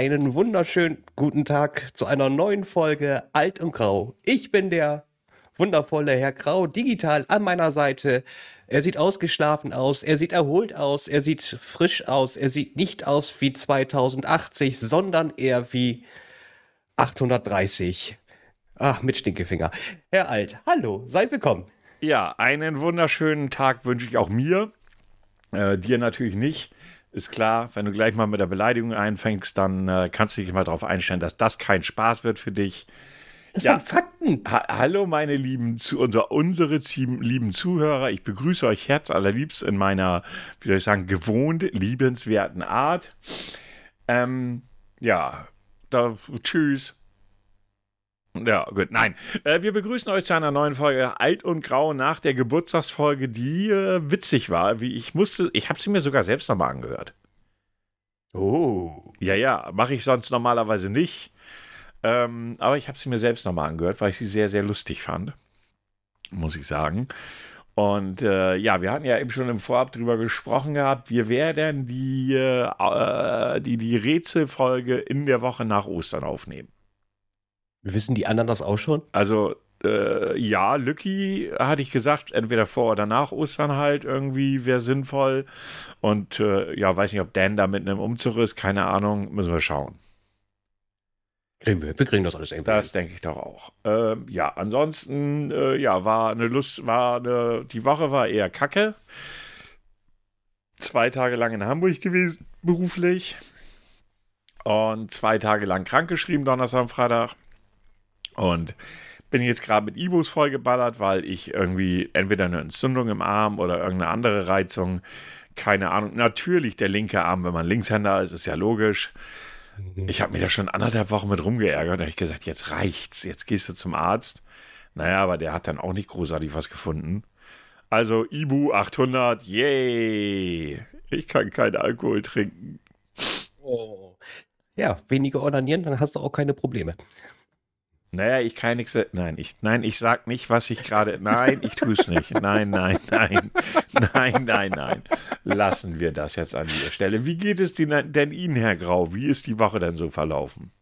Einen wunderschönen guten Tag zu einer neuen Folge Alt und Grau. Ich bin der wundervolle Herr Grau, digital an meiner Seite. Er sieht ausgeschlafen aus, er sieht erholt aus, er sieht frisch aus, er sieht nicht aus wie 2080, sondern eher wie 830. Ach, mit Stinkefinger. Herr Alt, hallo, seid willkommen. Ja, einen wunderschönen Tag wünsche ich auch mir. Äh, dir natürlich nicht. Ist klar, wenn du gleich mal mit der Beleidigung einfängst, dann äh, kannst du dich mal darauf einstellen, dass das kein Spaß wird für dich. Das ja. sind Fakten. Ha Hallo, meine lieben, zu, unser, unsere lieben Zuhörer. Ich begrüße euch herzallerliebst in meiner, wie soll ich sagen, gewohnt liebenswerten Art. Ähm, ja, da, tschüss. Ja, gut, nein. Äh, wir begrüßen euch zu einer neuen Folge Alt und Grau nach der Geburtstagsfolge, die äh, witzig war. Wie ich musste, ich habe sie mir sogar selbst nochmal angehört. Oh. Ja, ja, mache ich sonst normalerweise nicht. Ähm, aber ich habe sie mir selbst nochmal angehört, weil ich sie sehr, sehr lustig fand. Muss ich sagen. Und äh, ja, wir hatten ja eben schon im Vorab drüber gesprochen gehabt. Wir werden die, äh, die, die Rätselfolge in der Woche nach Ostern aufnehmen. Wissen die anderen das auch schon? Also, äh, ja, Lücki hatte ich gesagt, entweder vor oder nach Ostern halt irgendwie wäre sinnvoll. Und äh, ja, weiß nicht, ob Dan da mit einem Umzug ist, keine Ahnung, müssen wir schauen. Kriegen wir, wir kriegen das alles irgendwie. Das denke ich doch auch. Ähm, ja, ansonsten, äh, ja, war eine Lust, war eine, die Woche war eher kacke. Zwei Tage lang in Hamburg gewesen, beruflich. Und zwei Tage lang krankgeschrieben, Donnerstag und Freitag. Und bin jetzt gerade mit Ibus vollgeballert, weil ich irgendwie entweder eine Entzündung im Arm oder irgendeine andere Reizung, keine Ahnung. Natürlich der linke Arm, wenn man Linkshänder ist, ist ja logisch. Mhm. Ich habe mich da schon anderthalb Wochen mit rumgeärgert. Da habe ich gesagt, jetzt reicht's, jetzt gehst du zum Arzt. Naja, aber der hat dann auch nicht großartig was gefunden. Also Ibu 800, yay! Ich kann keinen Alkohol trinken. Oh. Ja, weniger ordinieren, dann hast du auch keine Probleme. Naja, ich kann nichts. Nein, ich, nein, ich sag nicht, was ich gerade. Nein, ich tue es nicht. Nein, nein, nein. Nein, nein, nein. Lassen wir das jetzt an dieser Stelle. Wie geht es denn Ihnen, Herr Grau? Wie ist die Woche denn so verlaufen?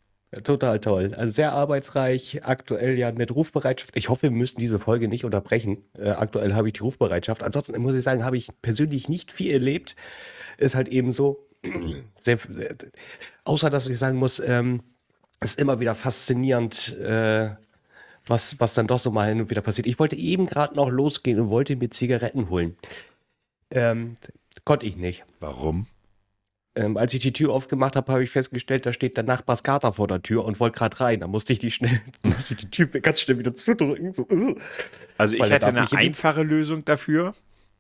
Total toll. Also sehr arbeitsreich. Aktuell ja mit Rufbereitschaft. Ich hoffe, wir müssen diese Folge nicht unterbrechen. Äh, aktuell habe ich die Rufbereitschaft. Ansonsten muss ich sagen, habe ich persönlich nicht viel erlebt. Ist halt eben so. Sehr, außer dass ich sagen muss, ähm, ist immer wieder faszinierend, äh, was, was dann doch so mal hin und wieder passiert. Ich wollte eben gerade noch losgehen und wollte mir Zigaretten holen. Ähm, konnte ich nicht. Warum? Ähm, als ich die Tür aufgemacht habe, habe ich festgestellt, da steht der Nachbarskater vor der Tür und wollte gerade rein. Da musste ich die schnell, musste ich die Tür ganz schnell wieder zudrücken. So, uh. Also ich hätte eine einfache Lösung dafür.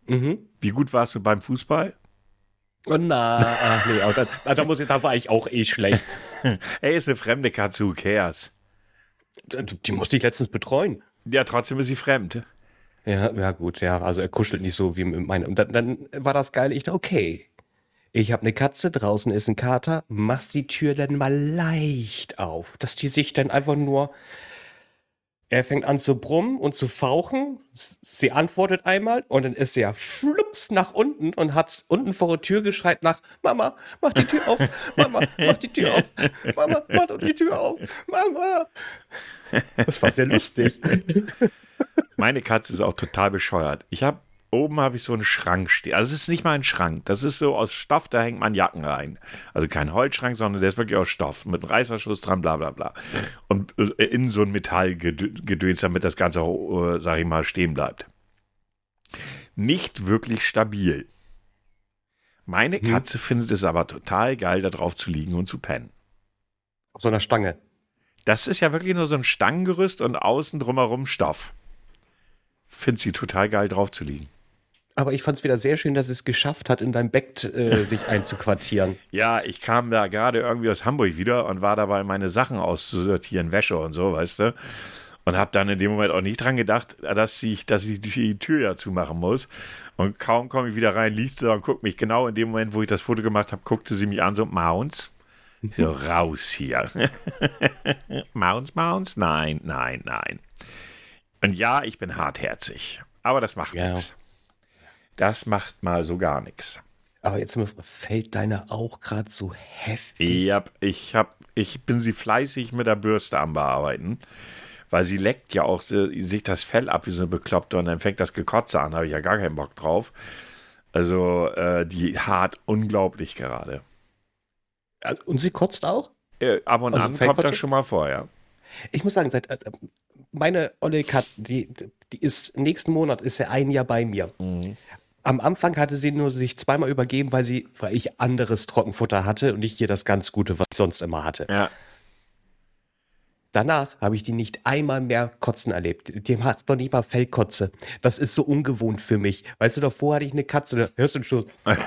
Mhm. Wie gut warst du beim Fußball? Oh, na, ach nee, da, da, muss ich, da war ich auch eh schlecht. Ey, ist eine fremde Katze, who cares? Die musste ich letztens betreuen. Ja, trotzdem ist sie fremd. Ja, ja, gut, ja. Also er kuschelt nicht so wie meine. Und dann, dann war das geil. Ich dachte, okay. Ich habe eine Katze, draußen ist ein Kater, machst die Tür dann mal leicht auf, dass die sich dann einfach nur er fängt an zu brummen und zu fauchen. Sie antwortet einmal und dann ist er flups nach unten und hat unten vor der Tür geschreit nach Mama, mach die Tür auf, Mama, mach die Tür auf, Mama, mach doch die Tür auf, Mama. Das war sehr lustig. Meine Katze ist auch total bescheuert. Ich habe oben habe ich so einen Schrank stehen. Also es ist nicht mal ein Schrank. Das ist so aus Stoff, da hängt man Jacken rein. Also kein Holzschrank, sondern der ist wirklich aus Stoff. Mit einem Reißverschluss dran, bla bla bla. Und äh, in so ein Metallgedöns, damit das Ganze auch, äh, sag ich mal, stehen bleibt. Nicht wirklich stabil. Meine hm. Katze hm. findet es aber total geil, da drauf zu liegen und zu pennen. Auf so einer Stange. Das ist ja wirklich nur so ein Stangengerüst und außen drumherum Stoff. Findet sie total geil, drauf zu liegen. Aber ich fand es wieder sehr schön, dass es geschafft hat, in deinem Bett äh, sich einzuquartieren. Ja, ich kam da gerade irgendwie aus Hamburg wieder und war dabei, meine Sachen auszusortieren, Wäsche und so, weißt du. Und habe dann in dem Moment auch nicht dran gedacht, dass ich, dass ich die Tür ja zumachen muss. Und kaum komme ich wieder rein, liest sie und guckt mich genau in dem Moment, wo ich das Foto gemacht habe, guckte sie mich an, so Mounts. So raus hier. Mounts, Mounts? Nein, nein, nein. Und ja, ich bin hartherzig. Aber das macht ja. nichts. Das macht mal so gar nichts. Aber jetzt fällt deine auch gerade so heftig. Ja, ich, hab, ich bin sie fleißig mit der Bürste am Bearbeiten. Weil sie leckt ja auch sich das Fell ab wie so eine Bekloppte und dann fängt das Gekotze an. Habe ich ja gar keinen Bock drauf. Also, äh, die hart unglaublich gerade. Also, und sie kotzt auch? Äh, ab und also an kommt das schon mal vor, ja. Ich muss sagen, seit, äh, meine Olle Kat, die, die ist nächsten Monat ist ja ein Jahr bei mir. Mhm. Am Anfang hatte sie nur sich zweimal übergeben, weil sie, weil ich anderes Trockenfutter hatte und ich hier das ganz Gute, was ich sonst immer hatte. Ja. Danach habe ich die nicht einmal mehr kotzen erlebt. Die hat noch nicht mal Fellkotze. Das ist so ungewohnt für mich. Weißt du, davor hatte ich eine Katze, da hörst du schon.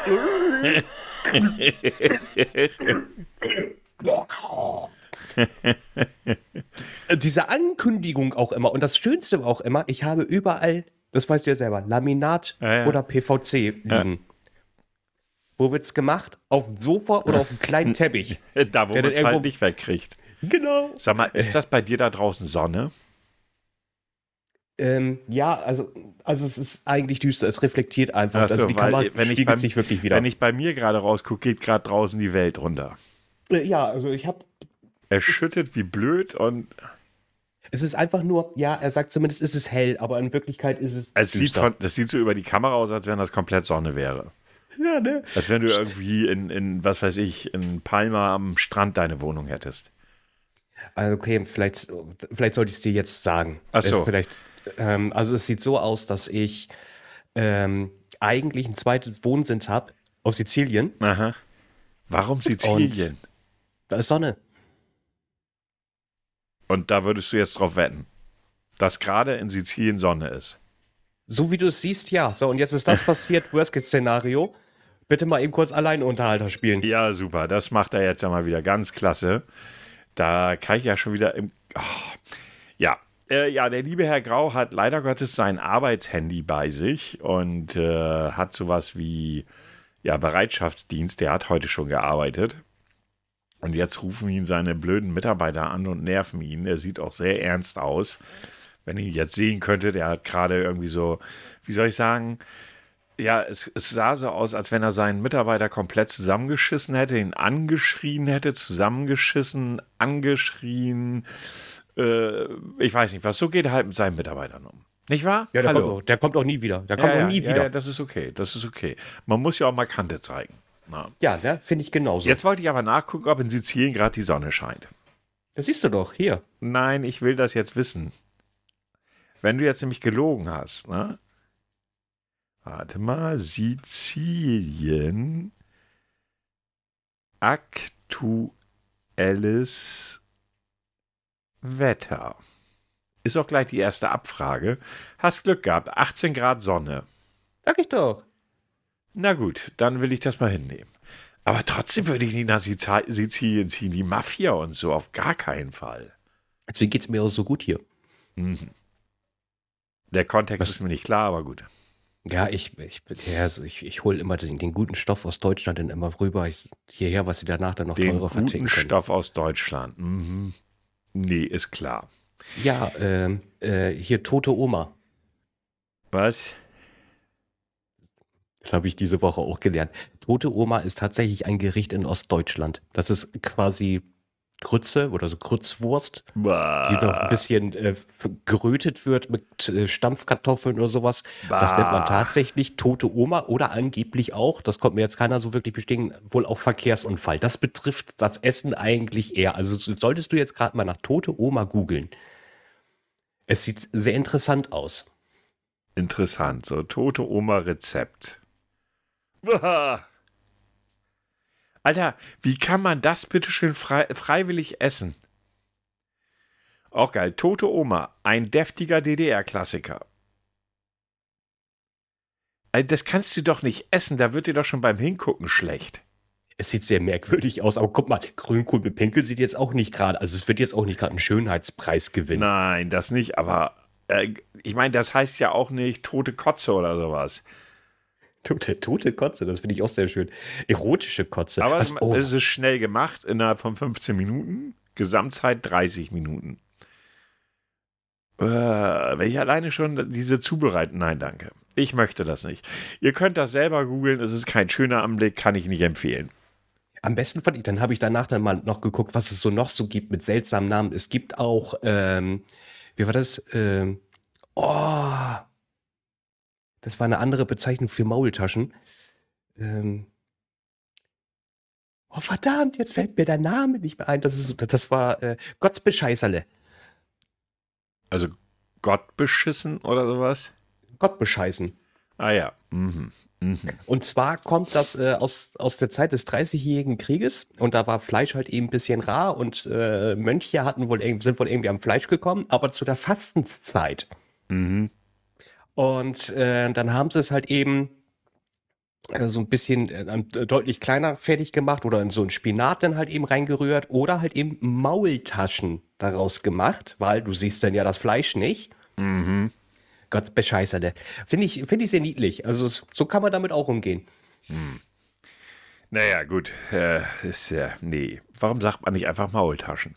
Diese Ankündigung auch immer. Und das Schönste war auch immer, ich habe überall, das weißt du ja selber, Laminat ja, ja. oder PVC liegen. Wo es gemacht? Auf dem Sofa oder auf einem kleinen Teppich? da, wo man es halt nicht wegkriegt. Genau. Sag mal, ist das bei dir da draußen Sonne? Ähm, ja, also, also es ist eigentlich düster, es reflektiert einfach. So, also die Kamera wenn spiegelt sich wirklich wieder. Wenn ich bei mir gerade rausgucke, geht gerade draußen die Welt runter. Äh, ja, also ich habe. Er schüttet wie blöd und. Es ist einfach nur, ja, er sagt zumindest, ist es hell, aber in Wirklichkeit ist es. es sieht von, das sieht so über die Kamera aus, als wenn das komplett Sonne wäre. Ja, ne? Als wenn du irgendwie in, in was weiß ich, in Palma am Strand deine Wohnung hättest. Also okay, vielleicht, vielleicht sollte ich es dir jetzt sagen. Ach so. Äh, vielleicht, ähm, also es sieht so aus, dass ich ähm, eigentlich ein zweites Wohnsitz habe auf Sizilien. Aha. Warum Sizilien? Und da ist Sonne. Und da würdest du jetzt drauf wetten, dass gerade in Sizilien Sonne ist. So wie du es siehst, ja. So, und jetzt ist das passiert, Worst-Case-Szenario. Bitte mal eben kurz Alleinunterhalter spielen. Ja, super. Das macht er jetzt ja mal wieder ganz klasse. Da kann ich ja schon wieder im. Oh, ja. Äh, ja, der liebe Herr Grau hat leider Gottes sein Arbeitshandy bei sich und äh, hat sowas wie ja, Bereitschaftsdienst. Der hat heute schon gearbeitet. Und jetzt rufen ihn seine blöden Mitarbeiter an und nerven ihn. Er sieht auch sehr ernst aus. Wenn ihr ihn jetzt sehen könntet, der hat gerade irgendwie so, wie soll ich sagen, ja, es, es, sah so aus, als wenn er seinen Mitarbeiter komplett zusammengeschissen hätte, ihn angeschrien hätte, zusammengeschissen, angeschrien. Äh, ich weiß nicht was. So geht er halt mit seinen Mitarbeitern um. Nicht wahr? Ja, der, Hallo. Kommt, auch, der kommt auch nie wieder. Der kommt ja, auch nie ja, wieder. Ja, das ist okay. Das ist okay. Man muss ja auch mal Kante zeigen. Na. Ja, ne? finde ich genauso. Jetzt wollte ich aber nachgucken, ob in Sizilien gerade die Sonne scheint. Das siehst du doch, hier. Nein, ich will das jetzt wissen. Wenn du jetzt nämlich gelogen hast, ne? Warte mal, Sizilien. Aktuelles Wetter. Ist auch gleich die erste Abfrage. Hast Glück gehabt, 18 Grad Sonne. Sag ich doch. Na gut, dann will ich das mal hinnehmen. Aber trotzdem würde ich nicht nach Sizilien ziehen, die Mafia und so, auf gar keinen Fall. Deswegen geht es mir auch so gut hier. Mhm. Der Kontext Was? ist mir nicht klar, aber gut. Ja, ich, ich, ja, also ich, ich hole immer den, den, guten Stoff aus Deutschland dann immer rüber ich, hierher, was sie danach dann noch den teurer verticken können. Den Stoff aus Deutschland. Mhm. Nee, ist klar. Ja, ähm, äh, hier tote Oma. Was? Das habe ich diese Woche auch gelernt. Tote Oma ist tatsächlich ein Gericht in Ostdeutschland. Das ist quasi Grütze oder so Grützwurst, bah. die noch ein bisschen äh, gerötet wird mit äh, Stampfkartoffeln oder sowas. Bah. Das nennt man tatsächlich tote Oma oder angeblich auch, das konnte mir jetzt keiner so wirklich bestätigen, wohl auch Verkehrsunfall. Das betrifft das Essen eigentlich eher. Also solltest du jetzt gerade mal nach tote Oma googeln. Es sieht sehr interessant aus. Interessant, so tote Oma Rezept. Alter, wie kann man das bitte schön frei, freiwillig essen? Auch geil. Tote Oma, ein deftiger DDR-Klassiker. Also das kannst du doch nicht essen, da wird dir doch schon beim Hingucken schlecht. Es sieht sehr merkwürdig aus, aber guck mal, Grünkohl mit Pinkel sieht jetzt auch nicht gerade, also es wird jetzt auch nicht gerade einen Schönheitspreis gewinnen. Nein, das nicht, aber äh, ich meine, das heißt ja auch nicht tote Kotze oder sowas. Tote, tote Kotze, das finde ich auch sehr schön. Erotische Kotze. Aber Was, oh. es ist schnell gemacht, innerhalb von 15 Minuten. Gesamtzeit 30 Minuten. Äh, wenn ich alleine schon diese zubereiten, nein, danke. Ich möchte das nicht. Ihr könnt das selber googeln, es ist kein schöner Anblick, kann ich nicht empfehlen. Am besten fand ich, dann habe ich danach dann mal noch geguckt, was es so noch so gibt mit seltsamen Namen. Es gibt auch, ähm, wie war das? Ähm, oh, das war eine andere Bezeichnung für Maultaschen. Ähm, oh verdammt, jetzt fällt mir der Name nicht mehr ein. Das, ist, das war äh, Gottsbescheißerle. Also Gott beschissen oder sowas? Gott bescheißen. Ah ja. Mhm. Mhm. Und zwar kommt das äh, aus, aus der Zeit des 30-jährigen Krieges und da war Fleisch halt eben ein bisschen rar und äh, Mönche hatten wohl, sind wohl irgendwie am Fleisch gekommen, aber zu der Fastenszeit. Mhm. Und äh, dann haben sie es halt eben äh, so ein bisschen äh, deutlich kleiner fertig gemacht oder in so ein Spinat dann halt eben reingerührt oder halt eben Maultaschen daraus gemacht, weil du siehst dann ja das Fleisch nicht. Mhm. Gott bescheißerte. Finde ich, find ich sehr niedlich. Also so kann man damit auch umgehen. Hm. Naja, gut. Äh, ist ja, nee. Warum sagt man nicht einfach Maultaschen?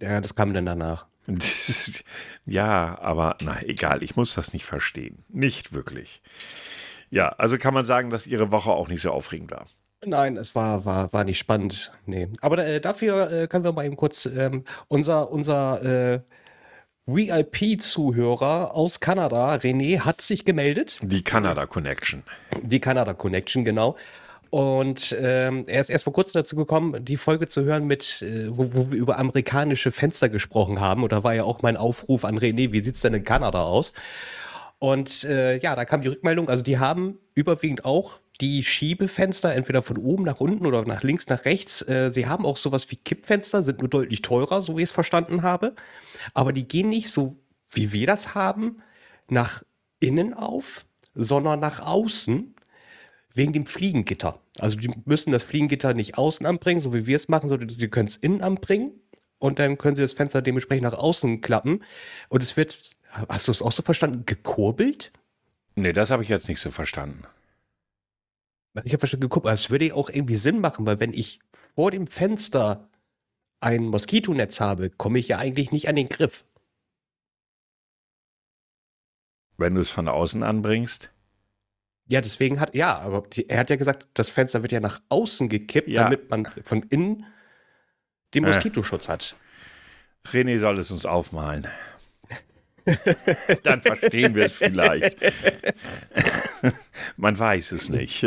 Ja, das kam dann danach. ja, aber na egal, ich muss das nicht verstehen. Nicht wirklich. Ja, also kann man sagen, dass Ihre Woche auch nicht so aufregend war. Nein, es war, war, war nicht spannend. Nee. Aber äh, dafür äh, können wir mal eben kurz ähm, unser, unser äh, VIP-Zuhörer aus Kanada, René, hat sich gemeldet. Die Kanada Connection. Die Kanada Connection, genau. Und ähm, er ist erst vor kurzem dazu gekommen, die Folge zu hören, mit, äh, wo, wo, wir über amerikanische Fenster gesprochen haben. Und da war ja auch mein Aufruf an René, wie sieht es denn in Kanada aus? Und äh, ja, da kam die Rückmeldung, also die haben überwiegend auch die Schiebefenster, entweder von oben nach unten oder nach links nach rechts. Äh, sie haben auch sowas wie Kippfenster, sind nur deutlich teurer, so wie ich es verstanden habe. Aber die gehen nicht so, wie wir das haben, nach innen auf, sondern nach außen wegen dem Fliegengitter. Also die müssen das Fliegengitter nicht außen anbringen, so wie wir es machen, sondern sie können es innen anbringen und dann können sie das Fenster dementsprechend nach außen klappen. Und es wird, hast du es auch so verstanden, gekurbelt? Nee, das habe ich jetzt nicht so verstanden. Ich habe schon geguckt, es würde auch irgendwie Sinn machen, weil wenn ich vor dem Fenster ein Moskitonetz habe, komme ich ja eigentlich nicht an den Griff. Wenn du es von außen anbringst? Ja, deswegen hat, ja, aber die, er hat ja gesagt, das Fenster wird ja nach außen gekippt, ja. damit man von innen den. Moskitoschutz äh. hat. René soll es uns aufmalen. Dann verstehen wir es vielleicht. Man weiß es nicht.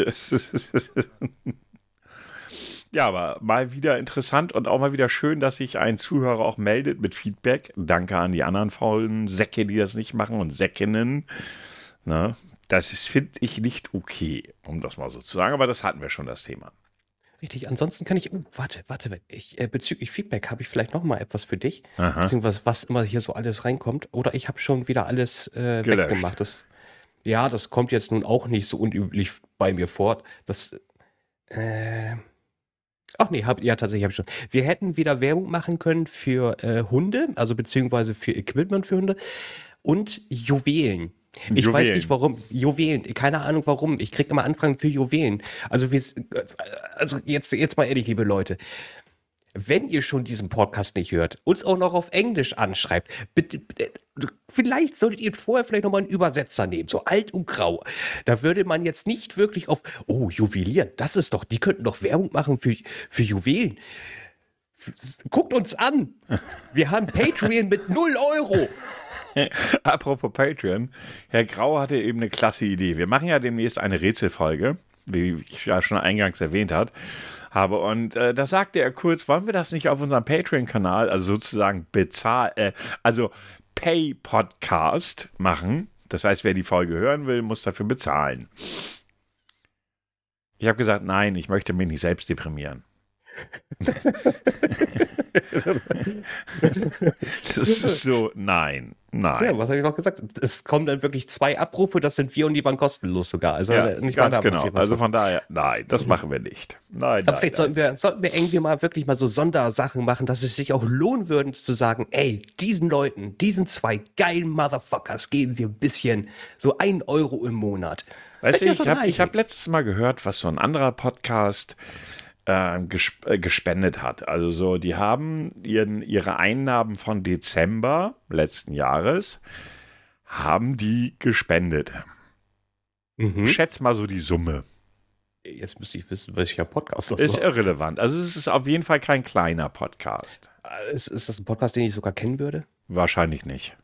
ja, aber mal wieder interessant und auch mal wieder schön, dass sich ein Zuhörer auch meldet mit Feedback. Danke an die anderen faulen Säcke, die das nicht machen und Säckinnen. Ne? Das finde ich nicht okay, um das mal so zu sagen, aber das hatten wir schon das Thema. Richtig, ansonsten kann ich, oh, warte, warte, ich, äh, bezüglich Feedback habe ich vielleicht noch mal etwas für dich, Aha. beziehungsweise was immer hier so alles reinkommt, oder ich habe schon wieder alles äh, weggemacht. Das, ja, das kommt jetzt nun auch nicht so unüblich bei mir fort. Das, äh, ach nee, hab, ja, tatsächlich habe ich schon. Wir hätten wieder Werbung machen können für äh, Hunde, also beziehungsweise für Equipment für Hunde und Juwelen. Ich Juwelen. weiß nicht warum. Juwelen, keine Ahnung warum. Ich kriege immer Anfragen für Juwelen. Also, also jetzt, jetzt mal ehrlich, liebe Leute. Wenn ihr schon diesen Podcast nicht hört, uns auch noch auf Englisch anschreibt, bitte, bitte vielleicht solltet ihr vorher vielleicht nochmal einen Übersetzer nehmen, so alt und grau. Da würde man jetzt nicht wirklich auf, oh, Juwelieren, das ist doch, die könnten doch Werbung machen für, für Juwelen. Guckt uns an. Wir haben Patreon mit 0 Euro. Apropos Patreon, Herr Grau hatte eben eine klasse Idee. Wir machen ja demnächst eine Rätselfolge, wie ich ja schon eingangs erwähnt hat, habe. Und äh, da sagte er kurz, wollen wir das nicht auf unserem Patreon-Kanal, also sozusagen bezahl, äh, also Pay-Podcast machen? Das heißt, wer die Folge hören will, muss dafür bezahlen. Ich habe gesagt, nein, ich möchte mich nicht selbst deprimieren. Das ist so, nein, nein. Ja, was habe ich noch gesagt? Es kommen dann wirklich zwei Abrufe, das sind wir und die waren kostenlos sogar. Also ja, nicht ganz genau. Also von daher, nein, das mhm. machen wir nicht. Nein, Aber nein, vielleicht nein. Sollten, wir, sollten wir irgendwie mal wirklich mal so Sondersachen machen, dass es sich auch lohnen würde zu sagen, ey, diesen Leuten, diesen zwei geilen Motherfuckers geben wir ein bisschen, so ein Euro im Monat. Weißt du, ich habe hab letztes Mal gehört, was so ein anderer Podcast äh, gesp äh, gespendet hat. Also so, die haben ihren, ihre Einnahmen von Dezember letzten Jahres, haben die gespendet. Mhm. Schätz mal so die Summe. Jetzt müsste ich wissen, welcher Podcast das Ist war. irrelevant. Also es ist auf jeden Fall kein kleiner Podcast. Ist, ist das ein Podcast, den ich sogar kennen würde? Wahrscheinlich nicht.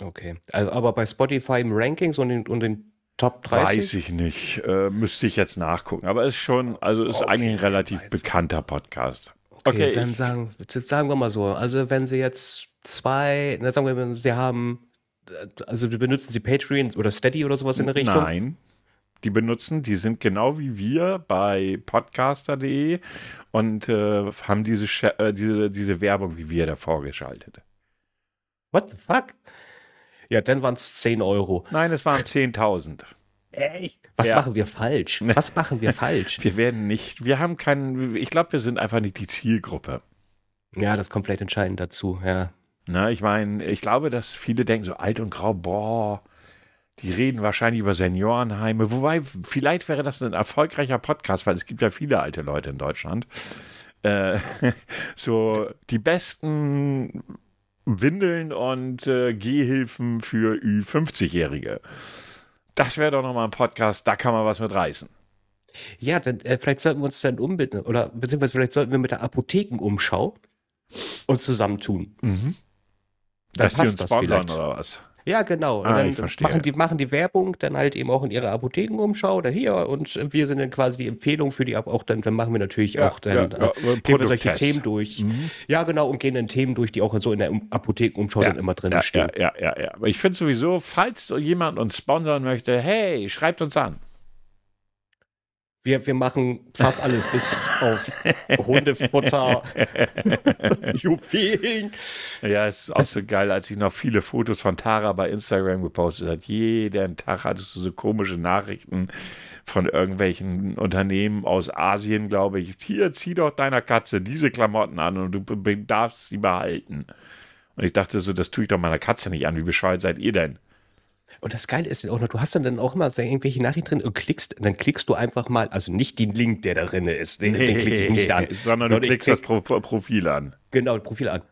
Okay. Also, aber bei Spotify im Rankings und den, und den Top 30? Weiß ich nicht. Äh, müsste ich jetzt nachgucken. Aber ist schon, also ist Okay, eigentlich ein relativ weiß. bekannter Podcast. Okay, Okay, dann ich- sagen, sagen wir mal so. Also, wenn Sie jetzt zwei, na, sagen wir mal, Sie haben, also benutzen Sie Patreon oder Steady oder sowas in der Richtung? Nein. Die benutzen, die sind genau wie wir bei podcaster.de und äh, haben diese, äh, diese, diese Werbung wie wir davor geschaltet. What the fuck? Ja, dann waren es 10 Euro. Nein, es waren 10.000. Echt? Was Ja. machen wir falsch? Was machen wir falsch? Wir werden nicht, wir haben keinen, ich glaube, wir sind einfach nicht die Zielgruppe. Ja, das ist komplett entscheidend dazu, ja. Na, ich meine, ich glaube, dass viele denken so alt und grau, boah, die reden wahrscheinlich über Seniorenheime. Wobei, vielleicht wäre das ein erfolgreicher Podcast, weil es gibt ja viele alte Leute in Deutschland. Äh, so die besten Windeln und äh, Gehhilfen für Ü50-Jährige. Das wäre doch nochmal ein Podcast, da kann man was mit reißen. Ja, dann äh, vielleicht sollten wir uns dann umbinden oder beziehungsweise vielleicht sollten wir mit der Apothekenumschau uns zusammentun. Dann Dass die passt uns das vielleicht. oder was? Ja, genau. Und Ah, dann ich verstehe. machen die, machen die Werbung dann halt eben auch in ihrer Apothekenumschau dann hier und wir sind dann quasi die Empfehlung für die auch dann, dann machen wir natürlich Ja, auch dann ja, ja, äh, gehen wir solche. Themen durch. Ja, genau, und gehen dann Themen durch, die auch so in der Apothekenumschau dann immer drin ja, stehen. Ja, ja, ja, ja. Aber ich finde sowieso, falls jemand uns sponsern möchte, hey, schreibt uns an. Wir, wir machen fast alles bis auf Hundefutter, Juwelen. Ja, es ist auch so geil, als ich noch viele Fotos von Tara bei Instagram gepostet hat. Jeden Tag hattest du so komische Nachrichten von irgendwelchen Unternehmen aus Asien, glaube ich. Hier, zieh doch deiner Katze diese Klamotten an und du darfst sie behalten. Und ich dachte so, das tue ich doch meiner Katze nicht an. Wie bescheuert seid ihr denn? Und das Geile ist auch noch, du hast dann, dann auch immer so irgendwelche Nachrichten drin und klickst, dann klickst du einfach mal, also nicht den Link, der da drin ist, den, den klicke ich nicht an. sondern du klickst das Pro Pro Profil an. Genau, Profil an.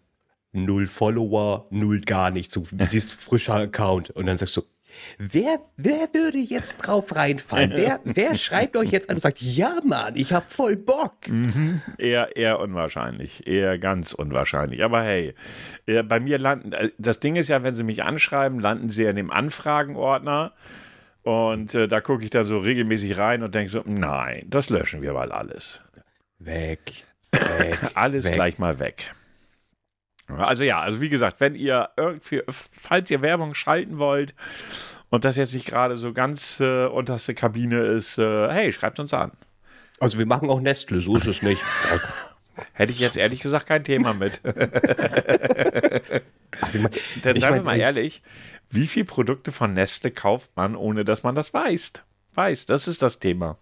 Null Follower, null gar nichts. Du siehst frischer Account und dann sagst du, wer, wer würde jetzt drauf reinfallen? Wer, wer schreibt euch jetzt an und sagt, ja Mann, ich hab voll Bock. Eher, eher unwahrscheinlich. Eher ganz unwahrscheinlich. Aber hey, äh, bei mir landen, äh, das Ding ist ja, wenn sie mich anschreiben, landen sie in dem Anfragenordner. Und äh, da gucke ich dann so regelmäßig rein und denke so, nein, das löschen wir mal alles. Weg, weg, Alles weg. gleich mal weg. Also ja, also wie gesagt, wenn ihr irgendwie, falls ihr Werbung schalten wollt und das jetzt nicht gerade so ganz äh, unterste Kabine ist, äh, hey, schreibt uns an. Also wir machen auch Nestle, so ist es nicht. Hätte ich jetzt ehrlich gesagt kein Thema mit. Dann seien wir mal ehrlich, wie viele Produkte von Nestle kauft man, ohne dass man das weiß? Weiß, das ist das Thema.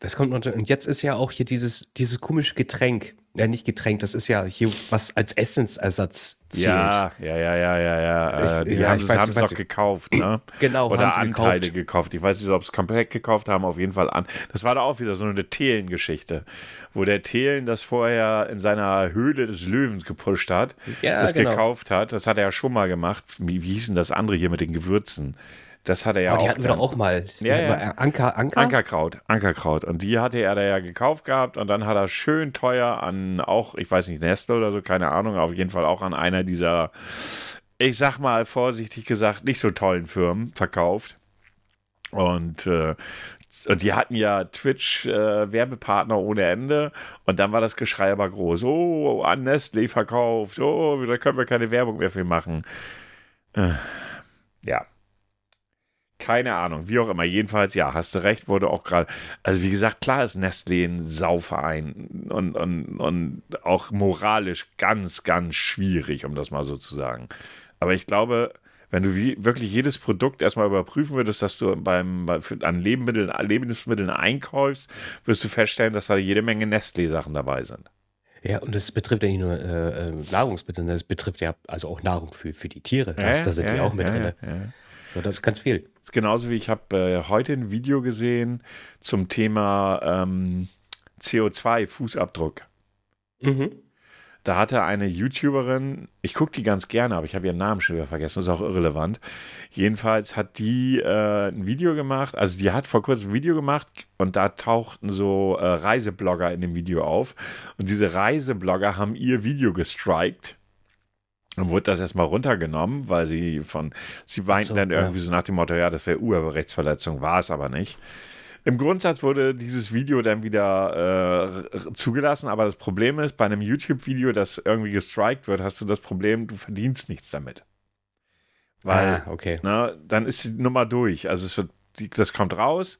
Das kommt unter, und jetzt ist ja auch hier dieses, dieses komische Getränk. Ja, nicht Getränk, das ist ja hier was als Essensersatz zählt. Ja, ja, ja, ja, ja, ja. Äh, Ich- die ja, haben es weiß- doch gekauft, ne? Genau, Oder haben sie Anteile gekauft. gekauft. Ich weiß nicht, ob sie es komplett gekauft haben, auf jeden Fall an. Das war da auch wieder so eine Thelen-Geschichte, wo der Thelen das vorher in seiner Höhle des Löwens gepusht hat, Ja, das genau. gekauft hat. Das hat er ja schon mal gemacht. Wie, wie hieß denn das andere hier mit den Gewürzen? Das hat er ja Aber auch. die hatten wir dann- doch auch mal. Die Ja, ja. wir- Anker, Anker? Ankerkraut, Ankerkraut. Und die hatte er da ja gekauft gehabt und dann hat er schön teuer an auch, ich weiß nicht, Nestle oder so, keine Ahnung, auf jeden Fall auch an einer dieser, ich sag mal vorsichtig gesagt, nicht so tollen Firmen verkauft. Und, äh, und die hatten ja Twitch-Werbepartner ohne Ende. Und dann war das Geschrei aber groß. Oh, an Nestle verkauft. Oh, da können wir keine Werbung mehr für machen. Äh, ja. Keine Ahnung, wie auch immer. Jedenfalls, ja, hast du recht, wurde auch gerade. Also, wie gesagt, klar ist Nestlé ein Sauverein und, und, und auch moralisch ganz, ganz schwierig, um das mal so zu sagen. Aber ich glaube, wenn du wie, wirklich jedes Produkt erstmal überprüfen würdest, dass du beim, bei, für, an Lebensmitteln, Lebensmitteln einkaufst, wirst du feststellen, dass da jede Menge Nestlé-Sachen dabei sind. Ja, und das betrifft ja nicht nur äh, äh, Nahrungsmittel, das betrifft ja also auch Nahrung für, für die Tiere. Das, da sind die auch mit ja, drin. ja, ja. So, das ist ganz viel. Das ist genauso wie ich habe äh, heute ein Video gesehen zum Thema ähm, CO2-Fußabdruck. Mhm. Da hatte eine YouTuberin, ich gucke die ganz gerne, aber ich habe ihren Namen schon wieder vergessen, das ist auch irrelevant. Jedenfalls hat die äh, ein Video gemacht, also die hat vor kurzem ein Video gemacht und da tauchten so äh, Reiseblogger in dem Video auf. Und diese Reiseblogger haben ihr Video gestrikt. Und wurde das erstmal runtergenommen, weil sie von, sie weinten so, dann irgendwie ja. so nach dem Motto, ja, das wäre Urheberrechtsverletzung, war es aber nicht. Im Grundsatz wurde dieses Video dann wieder äh, zugelassen, aber das Problem ist, bei einem YouTube-Video, das irgendwie gestrikt wird, hast du das Problem, du verdienst nichts damit. Weil, ah, okay. na, ne, dann ist die Nummer durch. Also es wird, das kommt raus,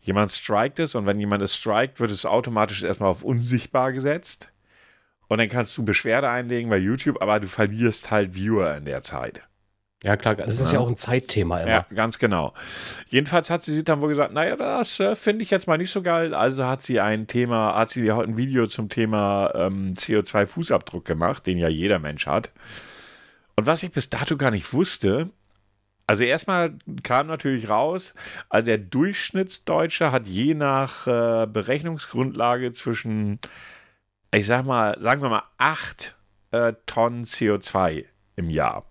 jemand strikt es und wenn jemand es strikt, wird es automatisch erstmal auf unsichtbar gesetzt. Und dann kannst du Beschwerde einlegen bei YouTube, aber du verlierst halt Viewer in der Zeit. Ja, klar, das ist ja, ja auch ein Zeitthema immer. Ja, ganz genau. Jedenfalls hat sie sich dann wohl gesagt, naja, das äh, finde ich jetzt mal nicht so geil. Also hat sie ein Thema, hat sie heute ein Video zum Thema ähm, CO2-Fußabdruck gemacht, den ja jeder Mensch hat. Und was ich bis dato gar nicht wusste, also erstmal kam natürlich raus, also der Durchschnittsdeutsche hat je nach äh, Berechnungsgrundlage zwischen, ich sag mal, sagen wir mal, 8 äh, Tonnen CO2 im Jahr.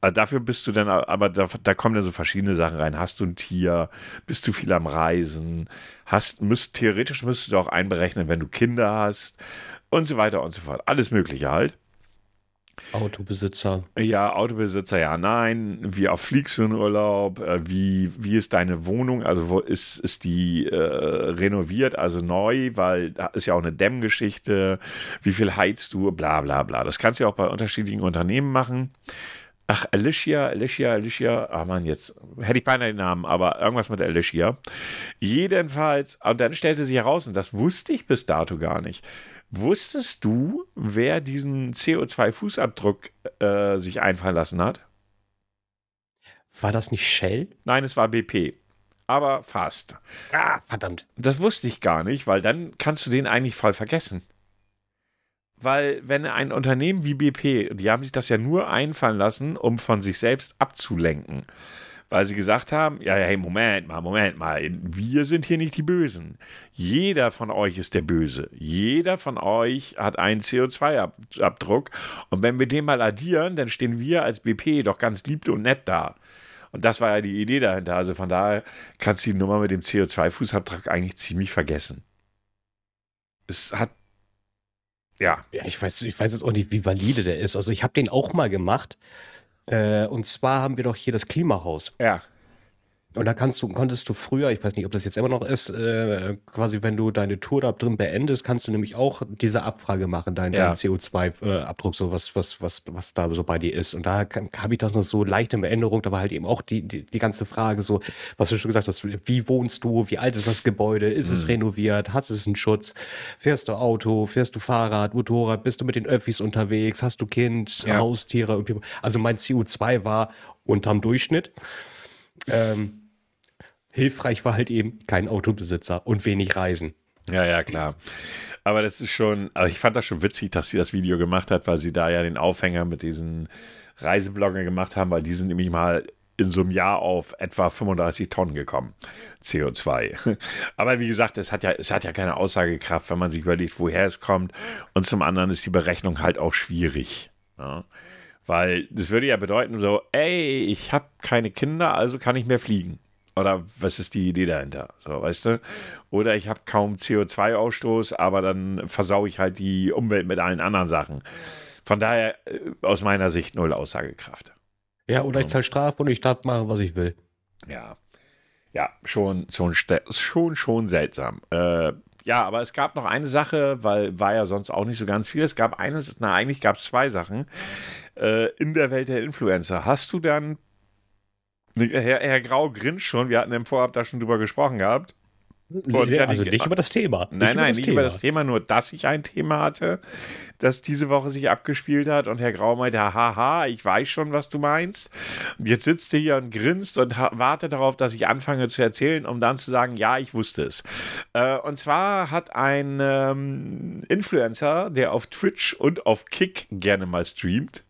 Äh, dafür bist du dann, aber da, da, kommen dann so verschiedene Sachen rein. Hast du ein Tier? Bist du viel am Reisen? Hast, müsst, theoretisch müsstest du auch einberechnen, wenn du Kinder hast und so weiter und so fort. Alles Mögliche halt. Autobesitzer. Ja, Autobesitzer, ja, nein. Wie oft fliegst du in Urlaub? Äh, wie, wie ist deine Wohnung? Also, wo ist, ist die äh, renoviert, also neu? Weil da ist ja auch eine Dämmgeschichte. Wie viel heizt du? Bla, bla, bla. Das kannst du ja auch bei unterschiedlichen Unternehmen machen. Ach, Alicia, Alicia, Alicia. Ah, Mann, jetzt hätte ich beinahe den Namen, aber irgendwas mit Alicia. Jedenfalls, und dann stellte sich heraus, und das wusste ich bis dato gar nicht. Wusstest du, wer diesen CO2-Fußabdruck äh, sich einfallen lassen hat? War das nicht Shell? Nein, es war BP. Aber fast. Ah, verdammt. Das wusste ich gar nicht, weil dann kannst du den eigentlich voll vergessen. Weil, wenn ein Unternehmen wie BP, die haben sich das ja nur einfallen lassen, um von sich selbst abzulenken. Weil sie gesagt haben: Ja, hey, Moment mal, Moment mal, wir sind hier nicht die Bösen. Jeder von euch ist der Böse. Jeder von euch hat einen CO2-Abdruck. Und wenn wir den mal addieren, dann stehen wir als BP doch ganz lieb und nett da. Und das war ja die Idee dahinter. Also von daher kannst du die Nummer mit dem CO2-Fußabdruck eigentlich ziemlich vergessen. Es hat ja. Ja, ich weiß, ich weiß jetzt auch nicht, wie valide der ist. Also ich habe den auch mal gemacht. Äh, und zwar haben wir doch hier das Klimahaus. Ja. Und da kannst du, konntest du früher, ich weiß nicht, ob das jetzt immer noch ist, äh, quasi wenn du deine Tour da drin beendest, kannst du nämlich auch diese Abfrage machen, dein, ja. dein CO2-Abdruck, so was, was, was, was da so bei dir ist. Und da habe ich das noch so leicht in Erinnerung, da war halt eben auch die, die, die ganze Frage so, was du schon gesagt hast, wie wohnst du, wie alt ist das Gebäude, ist mhm. es renoviert, hast es einen Schutz, fährst du Auto, fährst du Fahrrad, Motorrad, bist du mit den Öffis unterwegs, hast du Kind, ja. Haustiere, also mein CO2 war unterm Durchschnitt. Ähm, hilfreich war halt eben kein Autobesitzer und wenig Reisen. Ja, ja, klar. Aber das ist schon, also ich fand das schon witzig, dass sie das Video gemacht hat, weil sie da ja den Aufhänger mit diesen Reisebloggern gemacht haben, weil die sind nämlich mal in so einem Jahr auf etwa 35 Tonnen gekommen, CO2. Aber wie gesagt, es hat ja, es hat ja keine Aussagekraft, wenn man sich überlegt, woher es kommt. Und zum anderen ist die Berechnung halt auch schwierig. Ja? Weil das würde ja bedeuten, so, ey, ich habe keine Kinder, also kann ich mehr fliegen. Oder was ist die Idee dahinter? So, weißt du? Oder ich habe kaum CO2-Ausstoß, aber dann versaue ich halt die Umwelt mit allen anderen Sachen. Von daher, äh, aus meiner Sicht, null Aussagekraft. Ja, oder ich zahle Strafe und ich darf machen, was ich will. Ja. Ja, schon, schon, schon, schon seltsam. Äh, ja, aber es gab noch eine Sache, weil war ja sonst auch nicht so ganz viel. Es gab eines, na, eigentlich gab es zwei Sachen. Äh, in der Welt der Influencer. Hast du dann Herr, Herr Grau grinst schon, wir hatten im Vorab da schon drüber gesprochen gehabt. Und ja, also nicht über das Thema. Nein, nicht nein, nicht Thema. über das Thema, nur dass ich ein Thema hatte, das diese Woche sich abgespielt hat und Herr Grau meinte, haha, ich weiß schon, was du meinst. Und jetzt sitzt er hier und grinst und wartet darauf, dass ich anfange zu erzählen, um dann zu sagen, ja, ich wusste es. Äh, und zwar hat ein ähm, Influencer, der auf Twitch und auf Kick gerne mal streamt,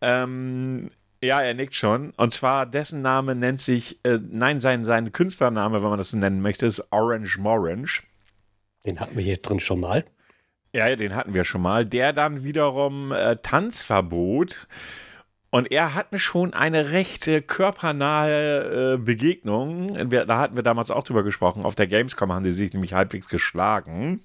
ähm, Ja, er nickt schon. Und zwar dessen Name nennt sich, äh, nein, sein, sein Künstlername, wenn man das so nennen möchte, ist Orange Morange. Den hatten wir hier drin schon mal. Ja, den hatten wir schon mal. Der dann wiederum äh, Tanzverbot. Und er hatten schon eine rechte körpernahe äh, Begegnung. Da hatten wir damals auch drüber gesprochen. Auf der Gamescom haben die sich nämlich halbwegs geschlagen.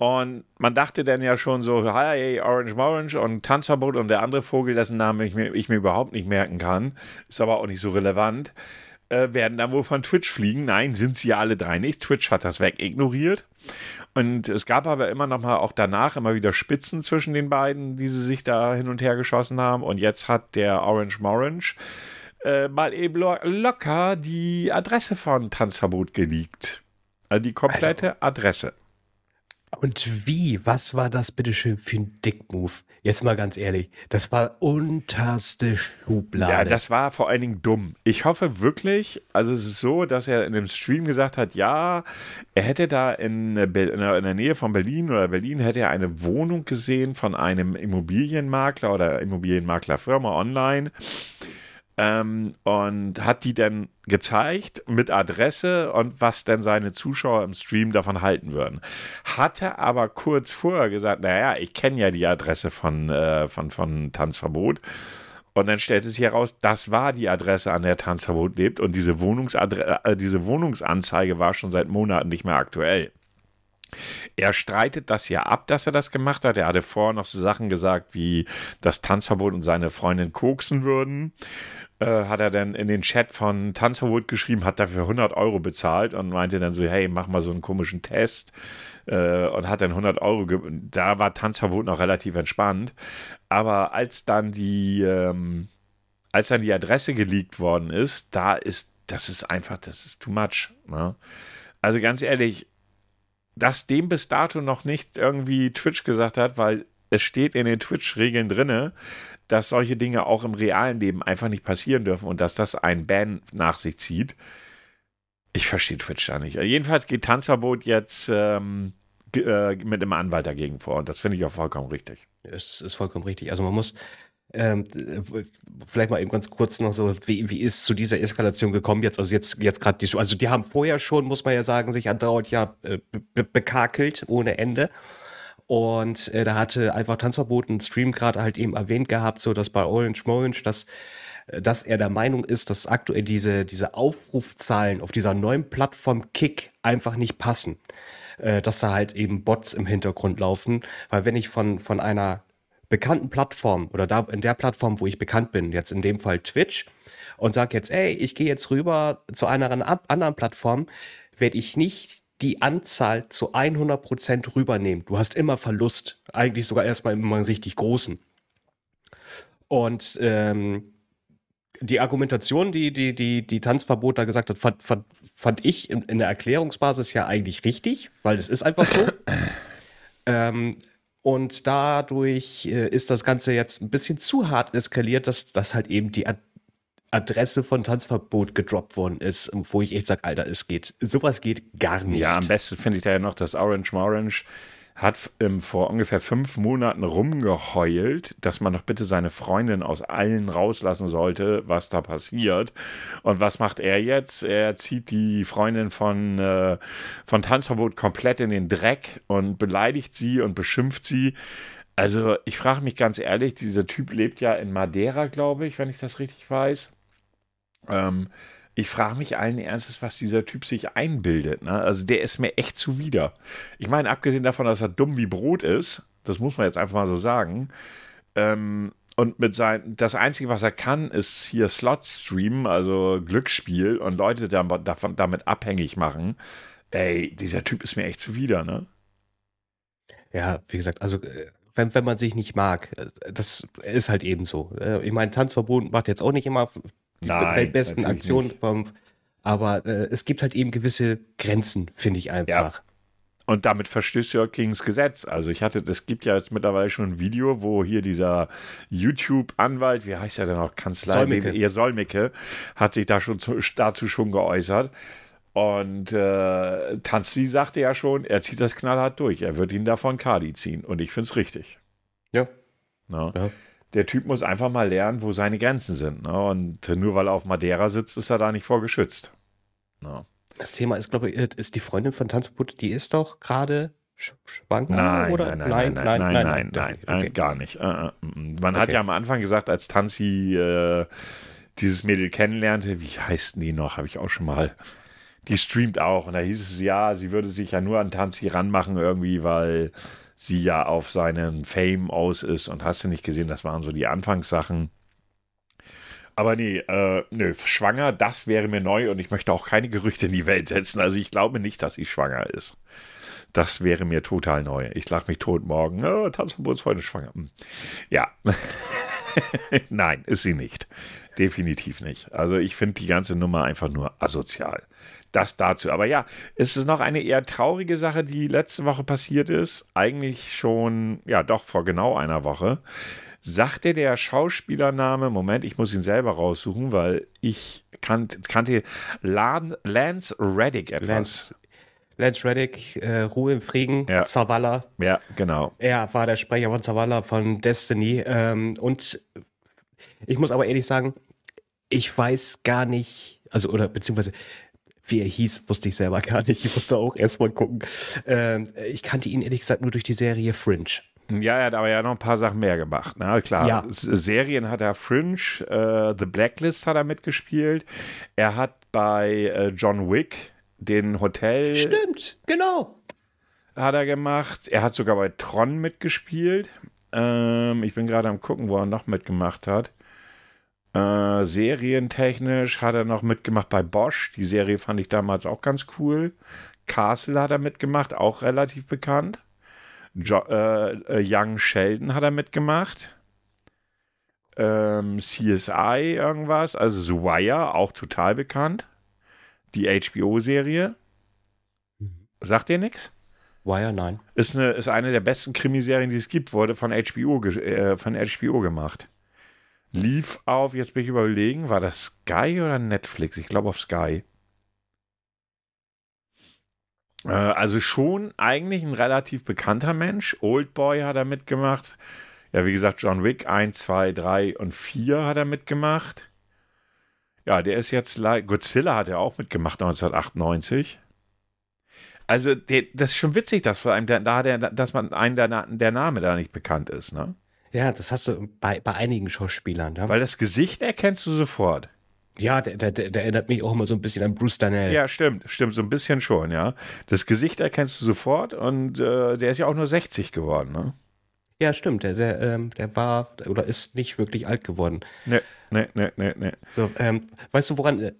Und man dachte dann ja schon so, hey, Orange Morange und Tanzverbot und der andere Vogel, dessen Namen ich mir, ich mir überhaupt nicht merken kann, ist aber auch nicht so relevant, äh, werden dann wohl von Twitch fliegen. Nein, sind sie ja alle drei nicht. Twitch hat das wegignoriert. Und es gab aber immer noch mal auch danach immer wieder Spitzen zwischen den beiden, die sie sich da hin und her geschossen haben. Und jetzt hat der Orange Morange äh, mal eben locker die Adresse von Tanzverbot geleakt. Also die komplette also. Adresse. Und wie? Was war das bitteschön für ein Dick-Move? Jetzt mal ganz ehrlich, das war unterste Schublade. Ja, das war vor allen Dingen dumm. Ich hoffe wirklich, also es ist so, dass er in dem Stream gesagt hat, ja, er hätte da in, in der Nähe von Berlin oder Berlin hätte er eine Wohnung gesehen von einem Immobilienmakler oder Immobilienmaklerfirma online ähm, und hat die dann gezeigt mit Adresse und was denn seine Zuschauer im Stream davon halten würden. Hatte aber kurz vorher gesagt, naja, ich kenne ja die Adresse von, äh, von, von Tanzverbot. Und dann stellte sich heraus, das war die Adresse, an der Tanzverbot lebt. Und diese, äh, diese Wohnungsanzeige war schon seit Monaten nicht mehr aktuell. Er streitet das ja ab, dass er das gemacht hat. Er hatte vorher noch so Sachen gesagt, wie das Tanzverbot und seine Freundin koksen würden. Äh, hat er dann in den Chat von Tanzverbot geschrieben, hat dafür 100 Euro bezahlt und meinte dann so, hey, mach mal so einen komischen Test äh, und hat dann 100 Euro, da war Tanzverbot noch relativ entspannt, aber als dann die, ähm, als dann die Adresse geleakt worden ist, da ist, das ist einfach, das ist too much. Ne? Also ganz ehrlich, dass dem bis dato noch nicht irgendwie Twitch gesagt hat, weil es steht in den Twitch-Regeln drinne, dass solche Dinge auch im realen Leben einfach nicht passieren dürfen und dass das ein Ban nach sich zieht. Ich verstehe Twitch da nicht. Jedenfalls geht Tanzverbot jetzt ähm, äh, mit einem Anwalt dagegen vor und das finde ich auch vollkommen richtig. Das ist vollkommen richtig. Also man muss ähm, vielleicht mal eben ganz kurz noch so, wie, wie ist zu dieser Eskalation gekommen jetzt? Also jetzt, jetzt gerade die, also die haben vorher schon, muss man ja sagen, sich andauernd ja äh, bekakelt ohne Ende. Und äh, da hatte einfach Tanzverbot einen Stream gerade halt eben erwähnt gehabt, so dass bei Orange Morange, dass, äh, dass er der Meinung ist, dass aktuell diese, diese Aufrufzahlen auf dieser neuen Plattform Kick einfach nicht passen. Äh, dass da halt eben Bots im Hintergrund laufen. Weil wenn ich von, von einer bekannten Plattform oder da in der Plattform, wo ich bekannt bin, jetzt in dem Fall Twitch, und sage jetzt, ey, ich gehe jetzt rüber zu einer anderen Plattform, werde ich nicht die Anzahl zu 100% rübernehmen. Du hast immer Verlust, eigentlich sogar erstmal immer einen richtig großen. Und ähm, die Argumentation, die die, die, die Tanzverbot da gesagt hat, fand, fand, fand ich in, in, der Erklärungsbasis ja eigentlich richtig, weil es ist einfach so. ähm, und dadurch äh, ist das Ganze jetzt ein bisschen zu hart eskaliert, dass, dass halt eben die Adresse von Tanzverbot gedroppt worden ist, wo ich echt sage, Alter, es geht. Sowas geht gar nicht. Ja, am besten finde ich da ja noch, dass Orange Morange hat ähm, vor ungefähr fünf Monaten rumgeheult, dass man doch bitte seine Freundin aus allen rauslassen sollte, was da passiert. Und was macht er jetzt? Er zieht die Freundin von, äh, von Tanzverbot komplett in den Dreck und beleidigt sie und beschimpft sie. Also ich frage mich ganz ehrlich, dieser Typ lebt ja in Madeira, glaube ich, wenn ich das richtig weiß. Ähm, ich frage mich allen Ernstes, was dieser Typ sich einbildet. Ne? Also der ist mir echt zuwider. Ich meine, abgesehen davon, dass er dumm wie Brot ist, das muss man jetzt einfach mal so sagen. Ähm, und mit sein, das Einzige, was er kann, ist hier Slot streamen, also Glücksspiel und Leute davon, damit abhängig machen. Ey, dieser Typ ist mir echt zuwider, ne? Ja, wie gesagt, also äh, wenn, wenn man sich nicht mag, äh, das ist halt eben so. Äh, ich meine, Tanzverbot macht jetzt auch nicht immer die Nein, weltbesten Aktionen, vom, aber äh, es gibt halt eben gewisse Grenzen, finde ich einfach. Ja. Und damit verstößt ja Kings Gesetz. Also ich hatte, es gibt ja jetzt mittlerweile schon ein Video, wo hier dieser YouTube-Anwalt, wie heißt er denn noch, Kanzlei, Solmecke. ihr Solmecke, hat sich da schon zu, dazu schon geäußert. Und äh, Tanzi sagte ja schon, er zieht das knallhart durch. Er wird ihn davon Kadi ziehen. Und ich finde es richtig. Ja. ja. Der Typ muss einfach mal lernen, wo seine Grenzen sind. Ne? Und nur weil er auf Madeira sitzt, ist er da nicht vorgeschützt. Ne? Das Thema ist, glaube ich, ist die Freundin von Tanzverbot, die ist doch gerade schwanger? Nein, oder? Nein, nein, nein, nein, nein, nein, nein, nein, nein okay. gar nicht. Uh, Man okay. hat ja am Anfang gesagt, als Tanzi äh, dieses Mädel kennenlernte, wie heißt die noch, habe ich auch schon mal, die streamt auch und da hieß es, ja, sie würde sich ja nur an Tanzi ranmachen irgendwie, weil sie ja auf seinen Fame aus ist und hast du nicht gesehen, das waren so die Anfangssachen. Aber nee, äh, nö, schwanger, das wäre mir neu und ich möchte auch keine Gerüchte in die Welt setzen. Also ich glaube nicht, dass sie schwanger ist. Das wäre mir total neu. Ich lache mich tot morgen. Oh, Tanzverbotsfreunde schwanger. Hm. Ja. Nein, ist sie nicht. Definitiv nicht. Also ich finde die ganze Nummer einfach nur asozial. Das dazu. Aber ja, es ist noch eine eher traurige Sache, die letzte Woche passiert ist. Eigentlich schon, ja, doch vor genau einer Woche. Sagte der Schauspielername, Moment, ich muss ihn selber raussuchen, weil ich kannte, kannte Lance Reddick etwas. Lance, Lance Reddick, äh, Ruhe im Frieden, ja. Zavala. Ja, genau. Er war der Sprecher von Zavala von Destiny. Ähm, und ich muss aber ehrlich sagen, ich weiß gar nicht, also oder beziehungsweise wie er hieß, wusste ich selber gar nicht. Ich musste auch erst mal gucken. Ähm, ich kannte ihn ehrlich gesagt nur durch die Serie Fringe. Ja, er hat aber ja noch ein paar Sachen mehr gemacht. Na ne? klar, ja. Serien hat er Fringe, äh, The Blacklist hat er mitgespielt. Er hat bei äh, John Wick den Hotel. Stimmt, genau. Hat er gemacht. Er hat sogar bei Tron mitgespielt. Ähm, ich bin gerade am gucken, wo er noch mitgemacht hat. Äh, serientechnisch hat er noch mitgemacht bei Bosch. Die Serie fand ich damals auch ganz cool. Castle hat er mitgemacht, auch relativ bekannt. Jo äh, äh, Young Sheldon hat er mitgemacht. Ähm, CSI irgendwas, also The Wire, auch total bekannt. Die HBO-Serie. Mhm. Sagt dir nichts? Wire, nein. Ist eine, ist eine der besten Krimiserien, die es gibt, wurde von HBO, äh, von HBO gemacht lief auf, jetzt bin ich überlegen, war das Sky oder Netflix? Ich glaube auf Sky. Äh, also schon eigentlich ein relativ bekannter Mensch. Oldboy hat er mitgemacht. Ja, wie gesagt, John Wick 1, 2, 3 und 4 hat er mitgemacht. Ja, der ist jetzt, Godzilla hat er auch mitgemacht 1998. Also, der, das ist schon witzig, dass, vor allem da, der, dass man einen der, der Name da nicht bekannt ist, ne? Ja, das hast du bei, bei einigen Schauspielern. Ja? Weil das Gesicht erkennst du sofort. Ja, der, der, der, erinnert mich auch immer so ein bisschen an Bruce Danell. Ja, stimmt, stimmt, so ein bisschen schon, ja. Das Gesicht erkennst du sofort und äh, der ist ja auch nur 60 geworden, ne? Ja, stimmt, der, der, ähm, der war oder ist nicht wirklich alt geworden. Nee, nee, nee, nee, nee. So, ähm, weißt du, woran, äh,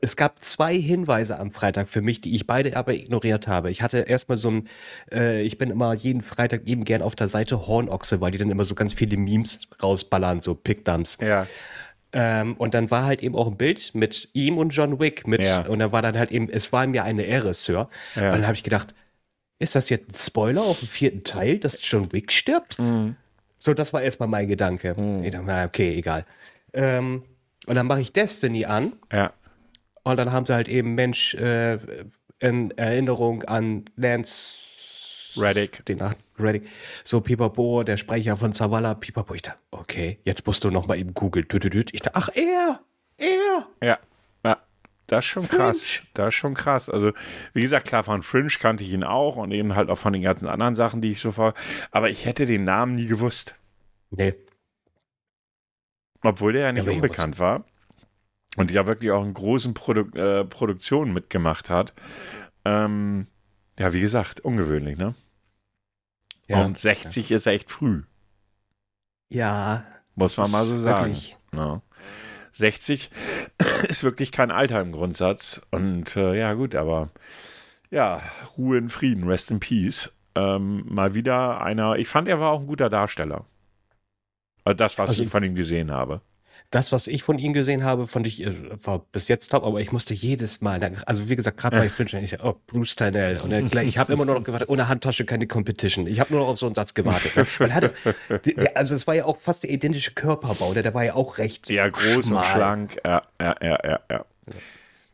es gab zwei Hinweise am Freitag für mich, die ich beide aber ignoriert habe. Ich hatte erstmal so ein, äh, ich bin immer jeden Freitag eben gern auf der Seite Hornochse, weil die dann immer so ganz viele Memes rausballern, so Pickdumps. Ja. Ähm, und dann war halt eben auch ein Bild mit ihm und John Wick mit, ja. und dann war dann halt eben, es war mir eine Ehre, Sir. Ja. Und dann habe ich gedacht, ist das jetzt ein Spoiler auf dem vierten Teil, dass John Wick stirbt? Mhm. So, das war erstmal mein Gedanke. Mhm. Ich dachte, okay, egal. Ähm, und dann mache ich Destiny an. Ja. Und dann haben sie halt eben Mensch äh, in Erinnerung an Lance Reddick. Den Reddick. So Pipapo, der Sprecher von Zavala, Pipapo. Ich dachte, okay, jetzt musst du noch mal eben googeln. Ich dachte, ach, er, er. Ja, ja. Das ist schon Fringe. krass. Das ist schon krass. Also, wie gesagt, klar, von Fringe kannte ich ihn auch und eben halt auch von den ganzen anderen Sachen, die ich so vor. Aber ich hätte den Namen nie gewusst. Nee. Obwohl der ja nicht ja, unbekannt war und ja wirklich auch in großen Produ äh, Produktionen mitgemacht hat. Ähm, ja, wie gesagt, ungewöhnlich, ne? Ja, und 60 ja. ist echt früh. Ja. Muss man mal so sagen. Ja. 60 ist wirklich kein Alter im Grundsatz. Und äh, ja, gut, aber ja, Ruhe in Frieden, rest in peace. Ähm, mal wieder einer, ich fand, er war auch ein guter Darsteller. Also das, was also ich von ihm gesehen habe das, was ich von ihm gesehen habe, fand ich, äh, war bis jetzt top, aber ich musste jedes Mal, also wie gesagt, gerade bei Fincher, ich, oh, Bruce Tynell. Und dann, ich habe immer nur noch gewartet, ohne Handtasche keine Competition. Ich habe nur noch auf so einen Satz gewartet. Ne? Hatte, also es war ja auch fast der identische Körperbau, der, der war ja auch recht Ja, groß schmal. und schlank. Ja, ja, ja, ja, ja.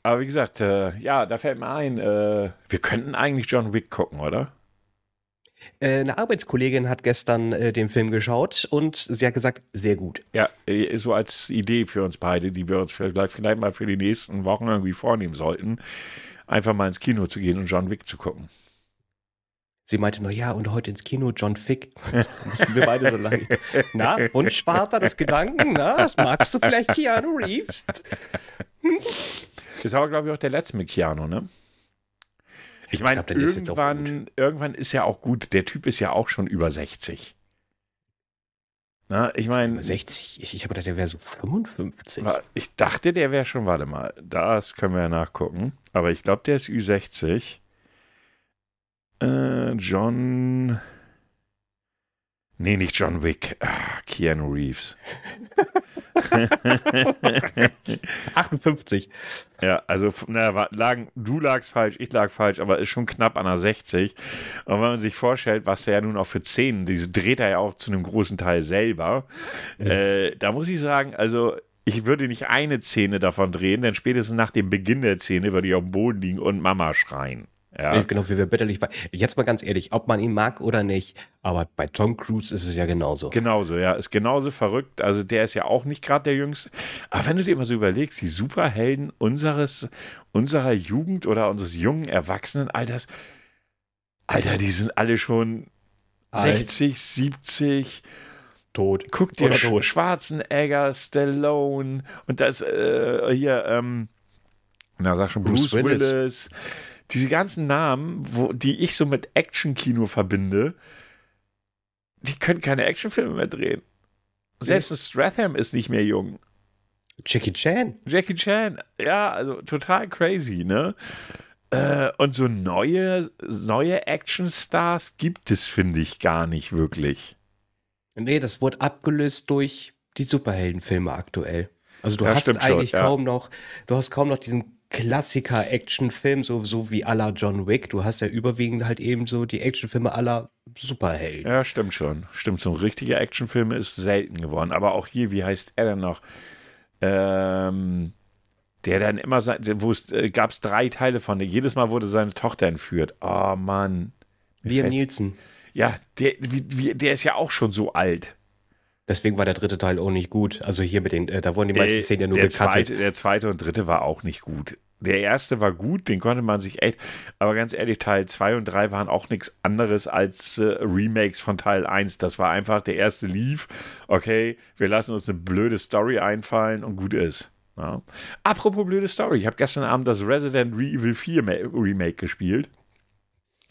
Aber wie gesagt, äh, ja, da fällt mir ein, äh, wir könnten eigentlich John Wick gucken, oder? Äh, eine Arbeitskollegin hat gestern äh, den Film geschaut und sie hat gesagt, sehr gut. Ja, äh, so als Idee für uns beide, die wir uns vielleicht, vielleicht mal für die nächsten Wochen irgendwie vornehmen sollten, einfach mal ins Kino zu gehen und John Wick zu gucken. Sie meinte nur, ja, und heute ins Kino, John Fick. Mussten wir beide so leicht. Na, Wunschvater des Gedanken, na, magst du vielleicht Keanu Reeves? Ist aber, glaube ich, auch der letzte mit Keanu, ne? Ich meine, irgendwann, irgendwann ist ja auch gut. Der Typ ist ja auch schon über 60. Na, ich meine. 60? Ich, ich habe gedacht, der wäre so 55. Ich dachte, der wäre schon, warte mal, das können wir ja nachgucken. Aber ich glaube, der ist Ü60. Äh, John. Nee, nicht John Wick. Ah, Keanu Reeves. 58. Ja, also na, lagen, du lagst falsch, ich lag falsch, aber ist schon knapp an der 60. Und wenn man sich vorstellt, was der ja nun auch für Szenen, diese dreht er ja auch zu einem großen Teil selber, ja. äh, da muss ich sagen, also ich würde nicht eine Szene davon drehen, denn spätestens nach dem Beginn der Szene würde ich auf dem Boden liegen und Mama schreien. Ja. Genau, wie wir bitterlich. Jetzt mal ganz ehrlich, ob man ihn mag oder nicht, aber bei Tom Cruise ist es ja genauso. Genauso, ja, ist genauso verrückt. Also der ist ja auch nicht gerade der Jüngste. Aber wenn du dir mal so überlegst, die Superhelden unseres, unserer Jugend oder unseres jungen Erwachsenenalters, Alter, die sind alle schon Alt. 60, 70. Tot. Guck dir Sch Schwarzenegger, Stallone und das äh, hier, ähm, na sag schon, Bruce, Bruce Willis. Willis diese ganzen Namen, wo, die ich so mit Actionkino verbinde, die können keine Actionfilme mehr drehen. Selbst ein Stratham ist nicht mehr jung. Jackie Chan. Jackie Chan, ja, also total crazy, ne? Äh, und so neue, neue Actionstars gibt es, finde ich, gar nicht wirklich. Nee, das wurde abgelöst durch die Superheldenfilme aktuell. Also du ja, hast eigentlich schon, ja. kaum noch, du hast kaum noch diesen Klassiker-Actionfilm, so, so wie aller John Wick. Du hast ja überwiegend halt eben so die Actionfilme aller Superhelden. Ja, stimmt schon. Stimmt, so ein richtiger Actionfilm ist selten geworden. Aber auch hier, wie heißt er denn noch? Ähm, der dann immer, wo es äh, gab es drei Teile von, jedes Mal wurde seine Tochter entführt. Oh Mann. Liam Nielsen. Ja, der, wie, wie, der ist ja auch schon so alt. Deswegen war der dritte Teil auch nicht gut. Also hier mit den, äh, da wurden die meisten Szenen ja nur der Zweite, der zweite und dritte war auch nicht gut. Der erste war gut, den konnte man sich echt, aber ganz ehrlich, Teil 2 und 3 waren auch nichts anderes als äh, Remakes von Teil 1. Das war einfach, der erste lief, okay, wir lassen uns eine blöde Story einfallen und gut ist. Ja. Apropos blöde Story, ich habe gestern Abend das Resident Evil 4 Remake gespielt.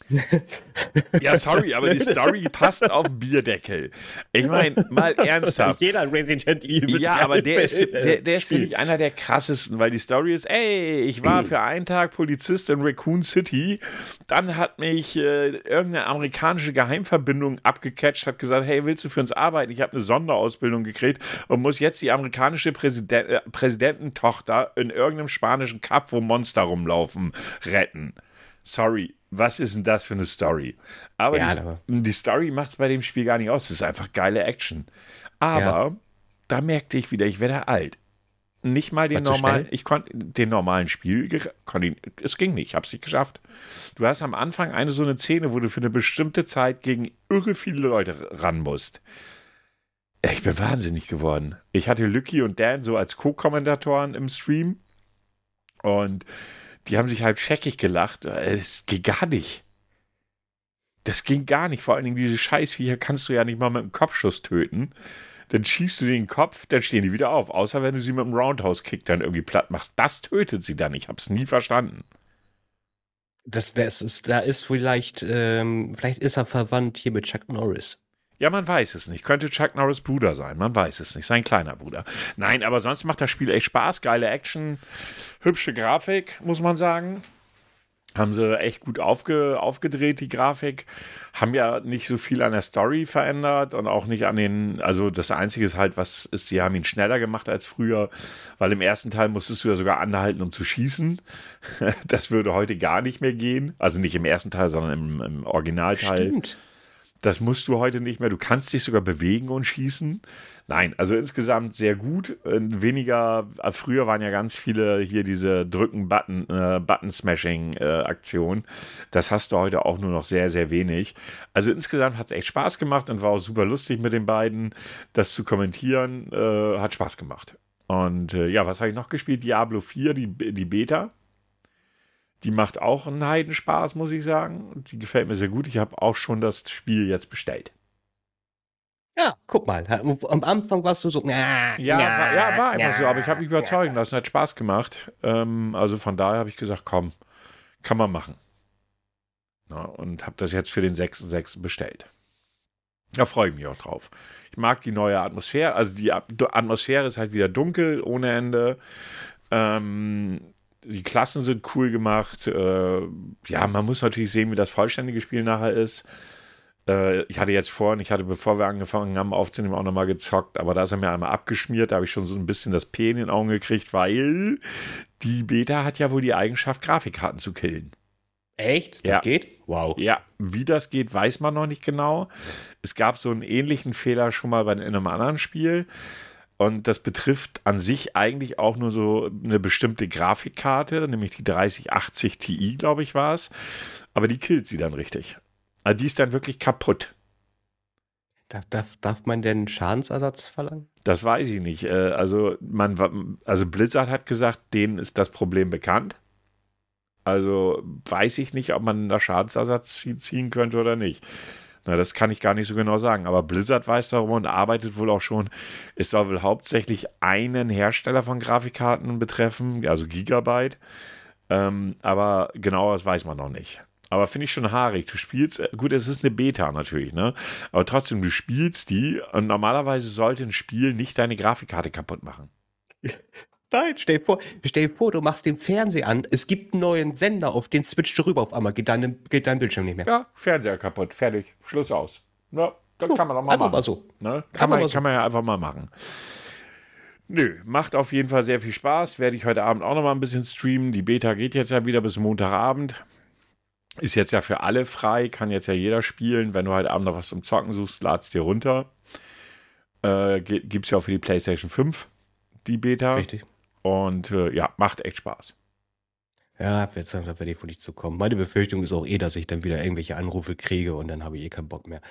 ja, sorry, aber die Story passt auf den Bierdeckel. Ich meine, mal ernsthaft. Jeder Resident Evil. Ja, aber der ist, der, der ist für mich einer der krassesten, weil die Story ist, ey, ich war für einen Tag Polizist in Raccoon City, dann hat mich äh, irgendeine amerikanische Geheimverbindung abgecatcht, hat gesagt, hey, willst du für uns arbeiten? Ich habe eine Sonderausbildung gekriegt und muss jetzt die amerikanische Präsident, äh, Präsidententochter in irgendeinem spanischen Cup, wo Monster rumlaufen, retten. Sorry, was ist denn das für eine Story? Aber ja, die, die, Story macht es bei dem Spiel gar nicht aus. Es ist einfach geile Action. Aber ja. da merkte ich wieder, ich werde alt. Nicht mal den normalen, ich konnte den normalen Spiel, konnte es ging nicht, ich habe es nicht geschafft. Du hast am Anfang eine so eine Szene, wo du für eine bestimmte Zeit gegen irre viele Leute ran musst. Ich bin wahnsinnig geworden. Ich hatte Lucky und Dan so als Co-Kommentatoren im Stream und die haben sich halb scheckig gelacht. Es ging gar nicht. Das ging gar nicht. Vor allen Dingen diese Scheißviecher kannst du ja nicht mal mit einem Kopfschuss töten. Dann schießt du den Kopf, dann stehen die wieder auf. Außer wenn du sie mit einem Roundhouse-Kick dann irgendwie platt machst. Das tötet sie dann. Ich hab's nie verstanden. Das, das ist, da ist vielleicht, ähm, vielleicht ist er verwandt hier mit Chuck Norris. Ja, man weiß es nicht. Könnte Chuck Norris Bruder sein. Man weiß es nicht. Sein kleiner Bruder. Nein, aber sonst macht das Spiel echt Spaß. Geile Action, hübsche Grafik, muss man sagen. Haben sie echt gut aufge, aufgedreht, die Grafik. Haben ja nicht so viel an der Story verändert und auch nicht an den. Also, das Einzige ist halt, was ist, sie haben ihn schneller gemacht als früher, weil im ersten Teil musstest du ja sogar anhalten, um zu schießen. Das würde heute gar nicht mehr gehen. Also nicht im ersten Teil, sondern im, im Originalteil. Stimmt Das musst du heute nicht mehr. Du kannst dich sogar bewegen und schießen. Nein, also insgesamt sehr gut. Äh, weniger, äh, früher waren ja ganz viele hier diese Drücken-Button, äh, Button-Smashing-Aktionen. das hast du heute auch nur noch sehr, sehr wenig. Also insgesamt hat es echt Spaß gemacht und war auch super lustig mit den beiden. Das zu kommentieren äh, hat Spaß gemacht. Und äh, ja, was habe ich noch gespielt? Diablo 4, die, die Beta. Die macht auch einen Heidenspaß, muss ich sagen. Die gefällt mir sehr gut. Ich habe auch schon das Spiel jetzt bestellt. Ja, guck mal. Am Anfang warst du so. ja, ja, war, ja, war einfach so. Aber ich habe mich überzeugen lassen. Hat Spaß gemacht. Ähm, also von daher habe ich gesagt, komm, kann man machen. Na, und habe das jetzt für den 6.6. bestellt. Da freue ich mich auch drauf. Ich mag die neue Atmosphäre. Also die Atmosphäre ist halt wieder dunkel ohne Ende. Ähm, die Klassen sind cool gemacht. Äh, ja, man muss natürlich sehen, wie das vollständige Spiel nachher ist. Äh, ich hatte jetzt vorhin, ich hatte, bevor wir angefangen haben aufzunehmen, auch nochmal gezockt, aber da ist er mir einmal abgeschmiert. Da habe ich schon so ein bisschen das P in den Augen gekriegt, weil die Beta hat ja wohl die Eigenschaft, Grafikkarten zu killen. Echt? Das ja. geht? Wow. Ja, wie das geht, weiß man noch nicht genau. Es gab so einen ähnlichen Fehler schon mal bei einem anderen Spiel. Und das betrifft an sich eigentlich auch nur so eine bestimmte Grafikkarte, nämlich die 3080 Ti, glaube ich, war es. Aber die killt sie dann richtig. Also die ist dann wirklich kaputt. Darf, darf, darf man denn Schadensersatz verlangen? Das weiß ich nicht. Äh, also, man, also Blizzard hat gesagt, denen ist das Problem bekannt. Also weiß ich nicht, ob man da Schadensersatz ziehen könnte oder nicht. Na, das kann ich gar nicht so genau sagen. Aber Blizzard weiß darum und arbeitet wohl auch schon. Es soll wohl hauptsächlich einen Hersteller von Grafikkarten betreffen, also Gigabyte. Ähm, aber genau das weiß man noch nicht. Aber finde ich schon haarig. Du spielst, äh, gut, es ist eine Beta natürlich, ne? Aber trotzdem, du spielst die und normalerweise sollte ein Spiel nicht deine Grafikkarte kaputt machen. Nein, stell dir vor, stell dir vor, du machst den Fernseher an, es gibt einen neuen Sender, auf den switcht du rüber auf einmal, geht dein, geht dein Bildschirm nicht mehr. Ja, Fernseher kaputt, fertig, Schluss aus. Ja, das kann man doch mal einfach machen. Mal so. Ne? Kann, kann, man, so. kann man ja einfach mal machen. Nö, macht auf jeden Fall sehr viel Spaß. Werde ich heute Abend auch noch mal ein bisschen streamen. Die Beta geht jetzt ja wieder bis Montagabend. Ist jetzt ja für alle frei, kann jetzt ja jeder spielen. Wenn du heute Abend noch was zum Zocken suchst, lad's dir runter. Äh, Gibt es ja auch für die PlayStation 5, die Beta. Richtig. Und äh, ja, macht echt Spaß. Ja, jetzt werde ich wohl nicht zu kommen. Meine Befürchtung ist auch eh, dass ich dann wieder irgendwelche Anrufe kriege und dann habe ich eh keinen Bock mehr.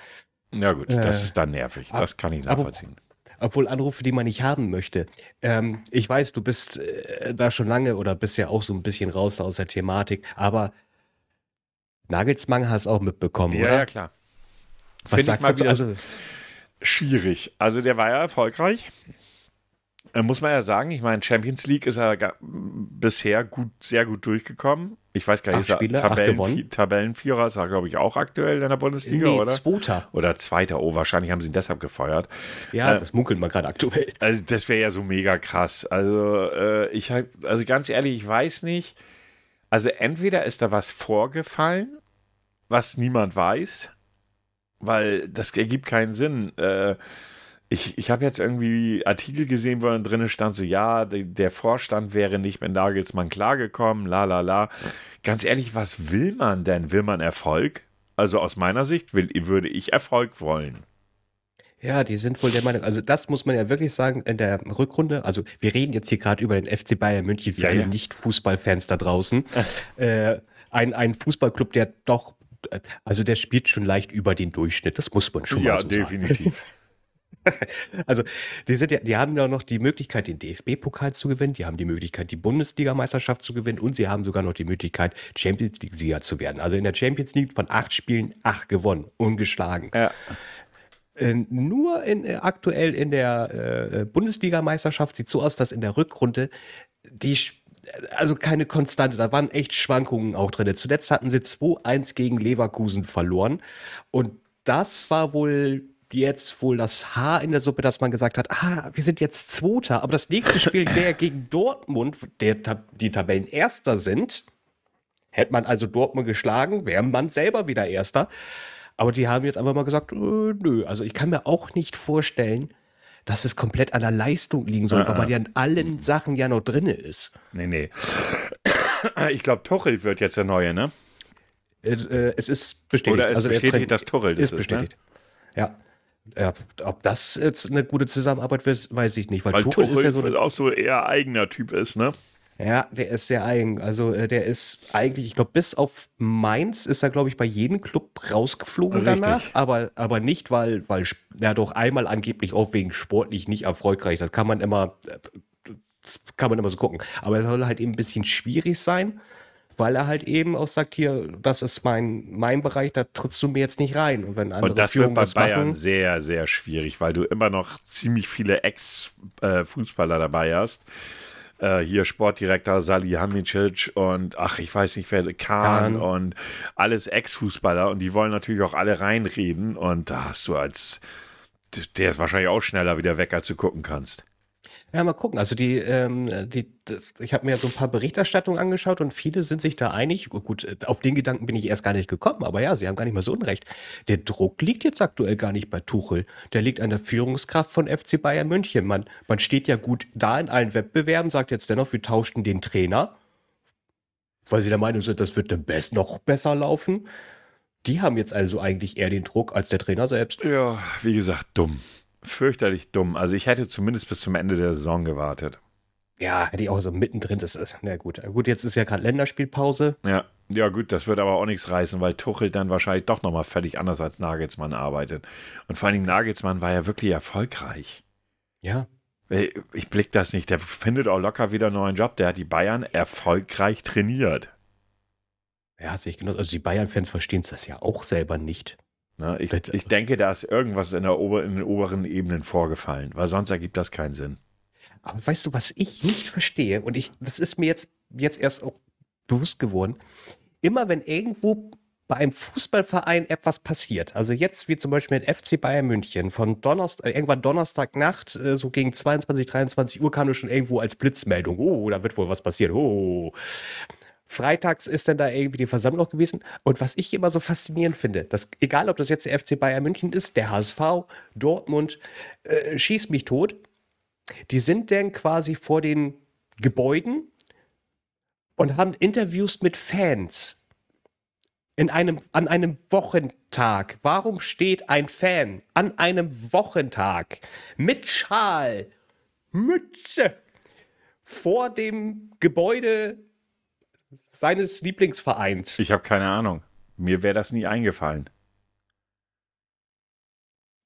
Ja, gut, äh, das ist dann nervig. Das kann ich nachvollziehen. Obwohl Anrufe, die man nicht haben möchte. Ähm, ich weiß, du bist äh, da schon lange oder bist ja auch so ein bisschen raus aus der Thematik, aber Nagelsmann hast auch mitbekommen, ja, oder? Ja, klar. Was Find sagst du dazu? Also, schwierig. Also der war ja erfolgreich. Äh, muss man ja sagen, ich meine, Champions League ist er bisher gut, sehr gut durchgekommen. Ich weiß gar nicht, ist er Tabellen, Tabellenvierer ist er, glaube ich, auch aktuell in der Bundesliga, nee, oder? Zweiter. Oder Zweiter, oh, wahrscheinlich haben sie ihn deshalb gefeuert. Ja, äh, das munkelt man gerade aktuell. Also, das wäre ja so mega krass. Also, äh, ich halt, also ganz ehrlich, ich weiß nicht. Also, entweder ist da was vorgefallen, was niemand weiß, weil das ergibt keinen Sinn. Äh, ich, ich habe jetzt irgendwie Artikel gesehen, wo dann drin stand, so ja, der Vorstand wäre nicht mit Nagelsmann klargekommen, la la la. Ganz ehrlich, was will man denn? Will man Erfolg? Also aus meiner Sicht will, würde ich Erfolg wollen. Ja, die sind wohl der Meinung, also das muss man ja wirklich sagen, in der Rückrunde, also wir reden jetzt hier gerade über den FC Bayern München für ja, alle ja. Nicht-Fußballfans da draußen. äh, ein, ein Fußballclub, der doch, äh, also der spielt schon leicht über den Durchschnitt, das muss man schon ja, mal so sagen. Ja, definitiv. Also, die, sind ja, die haben ja noch die Möglichkeit, den DFB-Pokal zu gewinnen, die haben die Möglichkeit, die Bundesligameisterschaft zu gewinnen und sie haben sogar noch die Möglichkeit, Champions League-Sieger zu werden. Also in der Champions League von acht Spielen acht gewonnen, ungeschlagen. Ja. Äh, nur in, äh, aktuell in der äh, Bundesligameisterschaft sieht so aus, dass in der Rückrunde die also keine Konstante, da waren echt Schwankungen auch drin. Zuletzt hatten sie 2-1 gegen Leverkusen verloren und das war wohl jetzt wohl das Haar in der Suppe, dass man gesagt hat, ah, wir sind jetzt Zweiter, aber das nächste Spiel wäre gegen Dortmund, der die Tabellenerster sind. Hätte man also Dortmund geschlagen, wäre man selber wieder Erster. Aber die haben jetzt einfach mal gesagt, äh, nö, also ich kann mir auch nicht vorstellen, dass es komplett an der Leistung liegen soll, weil man ja in allen Sachen ja noch drin ist. Nee, nee. Ich glaube, Tuchel wird jetzt der Neue, ne? Äh, äh, es ist bestätigt. Oder es also bestätigt, dass Tuchel das ist ist, bestätigt. Ja. Ja. Ob das jetzt eine gute Zusammenarbeit ist, weiß ich nicht, weil, Weil Tuchel, Tuchel, ist ja so eine auch so eher eigener Typ ist, ne? Ja, der ist sehr eigen. Also äh, der ist eigentlich, ich glaube, bis auf Mainz ist er, glaube ich, bei jedem Club rausgeflogen Richtig. danach. Aber, aber nicht, weil, weil ja doch einmal angeblich auch wegen sportlich nicht erfolgreich. Das kann man immer, äh, das kann man immer so gucken. Aber es soll halt eben ein bisschen schwierig sein, weil er halt eben auch sagt, hier, das ist mein, mein Bereich, da trittst du mir jetzt nicht rein. Und wenn andere Und das Führungen wird bei Bayern machen, sehr, sehr schwierig, weil du immer noch ziemlich viele Ex-Fußballer dabei hast. Äh, hier Sportdirektor Salihamidzic und ach, ich weiß nicht wer, Kahn Kahn. und alles Ex-Fußballer und die wollen natürlich auch alle reinreden und da hast du als, der ist wahrscheinlich auch schneller wieder weg, als du gucken kannst. Ja, mal gucken. Also die, ähm, die, ich habe mir so ein paar Berichterstattungen angeschaut und viele sind sich da einig. Gut, äh, auf den Gedanken bin ich erst gar nicht gekommen, aber ja, sie haben gar nicht mal so unrecht. Der Druck liegt jetzt aktuell gar nicht bei Tuchel. Der liegt an der Führungskraft von FC Bayern München. Man, man steht ja gut da in allen Wettbewerben, sagt jetzt dennoch, wir tauschten den Trainer, weil sie der Meinung sind, das wird dem Best noch besser laufen. Die haben jetzt also eigentlich eher den Druck als der Trainer selbst. Ja, wie gesagt, dumm. Fürchterlich dumm. Also ich hätte zumindest bis zum Ende der Saison gewartet. Ja, hätte ich auch so mittendrin. Das ist, na gut. Gut, jetzt ist ja gerade Länderspielpause. Ja, ja gut, das wird aber auch nichts reißen, weil Tuchel dann wahrscheinlich doch nochmal völlig anders als Nagelsmann arbeitet. Und vor allen Dingen Nagelsmann war ja wirklich erfolgreich. Ja, Äh, Ich blick das nicht. Der findet auch locker wieder einen neuen Job. Der hat die Bayern erfolgreich trainiert. Ja, sehe ich genau. Also die Bayern-Fans verstehen das ja auch selber nicht. Ne? Ich, ich denke, da ist irgendwas in, der Ober-, in den oberen Ebenen vorgefallen, weil sonst ergibt das keinen Sinn. Aber weißt du, was ich nicht verstehe? Und ich, das ist mir jetzt, jetzt erst auch bewusst geworden. Immer wenn irgendwo bei einem Fußballverein etwas passiert, also jetzt wie zum Beispiel mit FC Bayern München, von Donnerstag, äh, irgendwann Donnerstagnacht, äh, so gegen 22, 23 Uhr kam das schon irgendwo als Blitzmeldung. Oh, da wird wohl was passieren. Oh. Freitags ist dann da irgendwie die Versammlung gewesen. Und was ich immer so faszinierend finde, dass, egal ob das jetzt der FC Bayern München ist, der HSV, Dortmund, äh, schieß mich tot, die sind dann quasi vor den Gebäuden und haben Interviews mit Fans. In einem, an einem Wochentag. Warum steht ein Fan an einem Wochentag mit Schal, Mütze vor dem Gebäude seines Lieblingsvereins? Ich habe keine Ahnung. Mir wäre das nie eingefallen.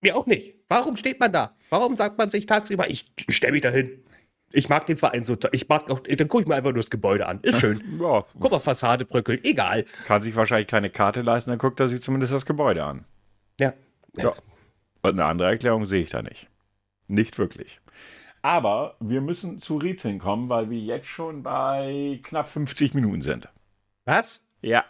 Mir auch nicht. Warum steht man da? Warum sagt man sich tagsüber, ich stelle mich da hin? Ich mag den Verein so. Ich mag auch, dann gucke ich mir einfach nur das Gebäude an. Ist schön. Ja, Guck mal, Fassade bröckelt. Egal. kann sich wahrscheinlich keine Karte leisten, dann guckt er sich zumindest das Gebäude an. Ja. Ja. Und eine andere Erklärung sehe ich da nicht. Nicht wirklich. Aber wir müssen zu Rätseln kommen, weil wir jetzt schon bei knapp 50 Minuten sind. Was? Ja,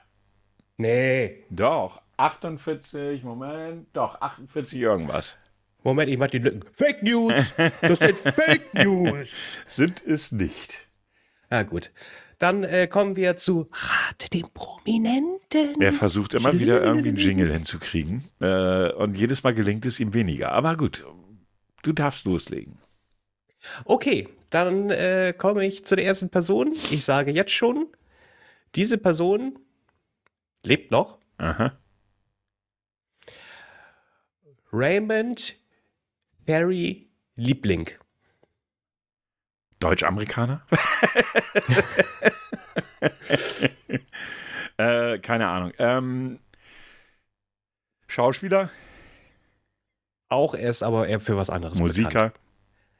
Nee. doch. 48, Moment, doch, 48 irgendwas. Moment, ich mach die Lücken. Fake News! Das sind Fake News! Sind es nicht. Na gut. Dann äh, kommen wir zu Rate den Prominenten. Er versucht immer wieder irgendwie einen Jingle hinzukriegen. Äh, und jedes Mal gelingt es ihm weniger. Aber gut, du darfst loslegen. Okay, dann äh, komme ich zu der ersten Person. Ich sage jetzt schon, diese Person lebt noch. Aha. Raymond Ferry Liebling. Deutsch-Amerikaner? äh, keine Ahnung. Ähm, Schauspieler? Auch er ist aber eher für was anderes bekannt. Musiker?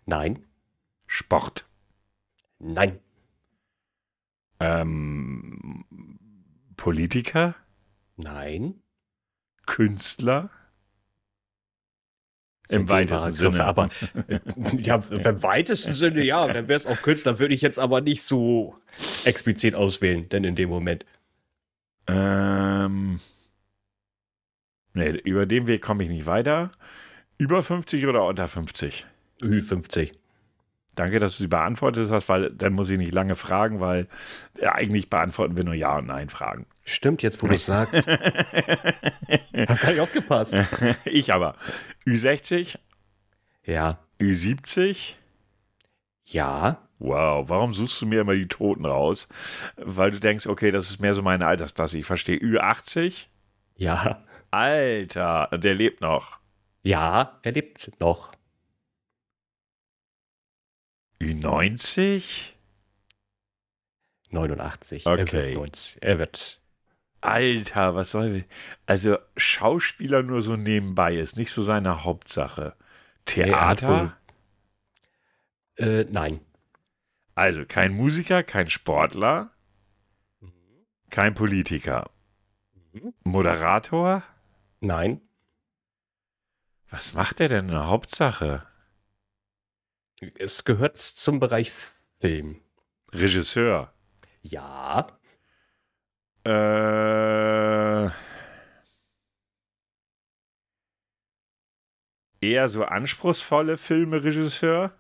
Nein, Sport? nein, Ähm, Politiker? nein. Künstler? Im weitesten Begriffe, Sinne. Aber äh, ja, im weitesten Sinne, ja, dann wäre es auch Künstler, würde ich jetzt aber nicht so explizit auswählen, denn in dem Moment. Ähm, nee, über den Weg komme ich nicht weiter. Über 50 oder unter 50? Ü50. Danke, dass du sie beantwortet hast, weil dann muss ich nicht lange fragen, weil ja, eigentlich beantworten wir nur Ja und Nein Fragen. Stimmt, jetzt wo du es sagst. Hab gar nicht aufgepasst. ich aber. Ü60, Ja, Ü70, ja, Wow, warum suchst du mir immer die Toten raus? Weil du denkst, okay, das ist mehr so meine Altersklasse. Ich verstehe. Ü80? Ja. Alter, der lebt noch. Ja, er lebt noch. Ü90? 89. Okay. Er wird, 90, er wird Alter, was soll. Also, Schauspieler nur so nebenbei ist nicht so seine Hauptsache. er Theater? äh, nein. Also, kein Musiker, kein Sportler, kein Politiker. Mhm. Moderator? Nein. Was macht er denn in der Hauptsache? Es gehört zum Bereich Film. Regisseur. Ja. Äh, eher so anspruchsvolle Filme, Regisseur?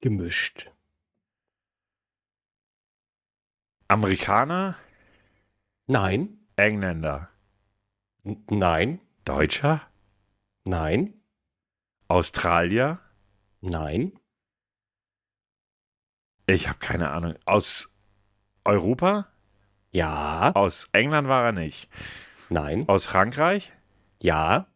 Gemischt. Amerikaner? Nein. Engländer? N nein. Deutscher? Nein. Australier? Nein. Ich habe keine Ahnung. Aus Europa? Ja. Aus England war er nicht. Nein. Aus Frankreich? Ja.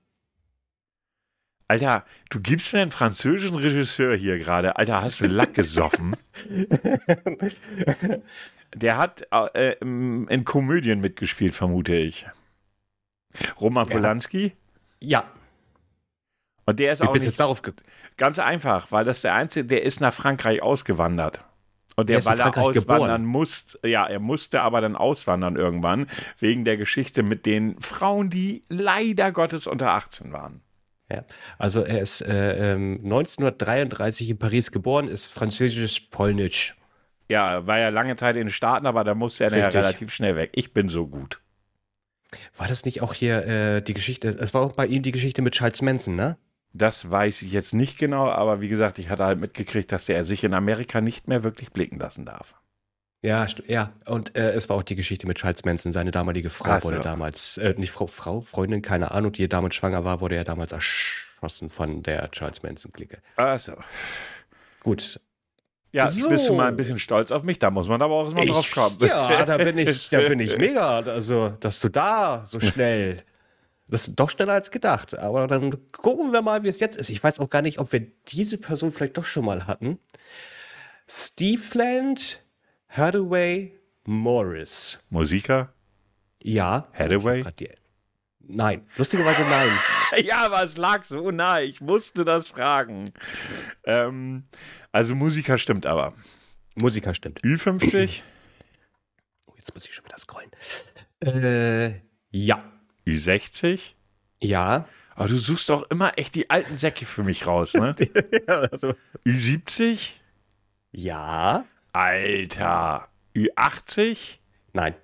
Alter, du gibst mir einen französischen Regisseur hier gerade. Alter, hast du Lack gesoffen? Der hat äh, im- in Komödien mitgespielt, vermute ich. Roman Polanski? ja. Und der ist Wie auch bist nicht jetzt darauf ganz einfach, weil das der Einzige, der ist nach Frankreich ausgewandert. Und Er der, in weil er auswandern musste, ja, er musste aber dann auswandern irgendwann, wegen der Geschichte mit den Frauen, die leider Gottes unter 18 waren. Ja. Also er ist äh, ähm, 1933 in Paris geboren, ist französisch-polnisch. Ja, war ja lange Zeit in den Staaten, aber da musste er ja relativ schnell weg. Ich bin so gut. War das nicht auch hier äh, die Geschichte, es war auch bei ihm die Geschichte mit Charles Manson, ne? Das weiß ich jetzt nicht genau, aber wie gesagt, ich hatte halt mitgekriegt, dass der sich in Amerika nicht mehr wirklich blicken lassen darf. Ja, ja. Und äh, es war auch die Geschichte mit Charles Manson. Seine damalige Frau Ach so. wurde damals, äh, nicht Frau, Frau, Freundin, keine Ahnung, die damals schwanger war, wurde ja damals erschossen von der Charles Manson-Clique. Achso. Gut. Ja, So. bist du mal ein bisschen stolz auf mich? Da muss man aber auch erstmal drauf kommen. ja, da bin ich, da bin ich mega. Also, dass du da so schnell, das ist doch schneller als gedacht. Aber dann gucken wir mal, wie es jetzt ist. Ich weiß auch gar nicht, ob wir diese Person vielleicht doch schon mal hatten. Steveland Hathaway Morris. Musiker? Ja. Hathaway? Nein. Lustigerweise nein. Ja, aber es lag so nah. Ich musste das fragen. Ähm, also Musiker stimmt aber. Musiker stimmt. Ü50? Oh, jetzt muss ich schon wieder scrollen. Äh, ja. Ü60? Ja. Aber du suchst doch immer echt die alten Säcke für mich raus, ne? also, Ü70? ja. Alter. Ü80? Nein.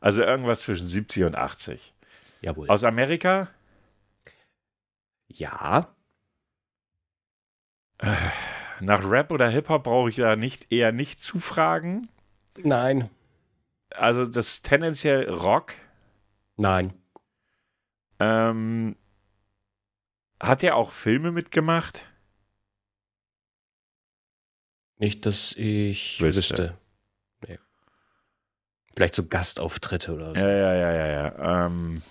Also irgendwas zwischen 70 und 80. Jawohl. Aus Amerika? Ja. Nach Rap oder Hip-Hop brauche ich da nicht, eher nicht zu fragen. Nein. Also das ist tendenziell Rock. Nein. Ähm, hat er auch Filme mitgemacht? Nicht, dass ich Wüsste. wüsste. Nee. Vielleicht so Gastauftritte oder so. Ja, ja, ja, ja, ja. Ähm,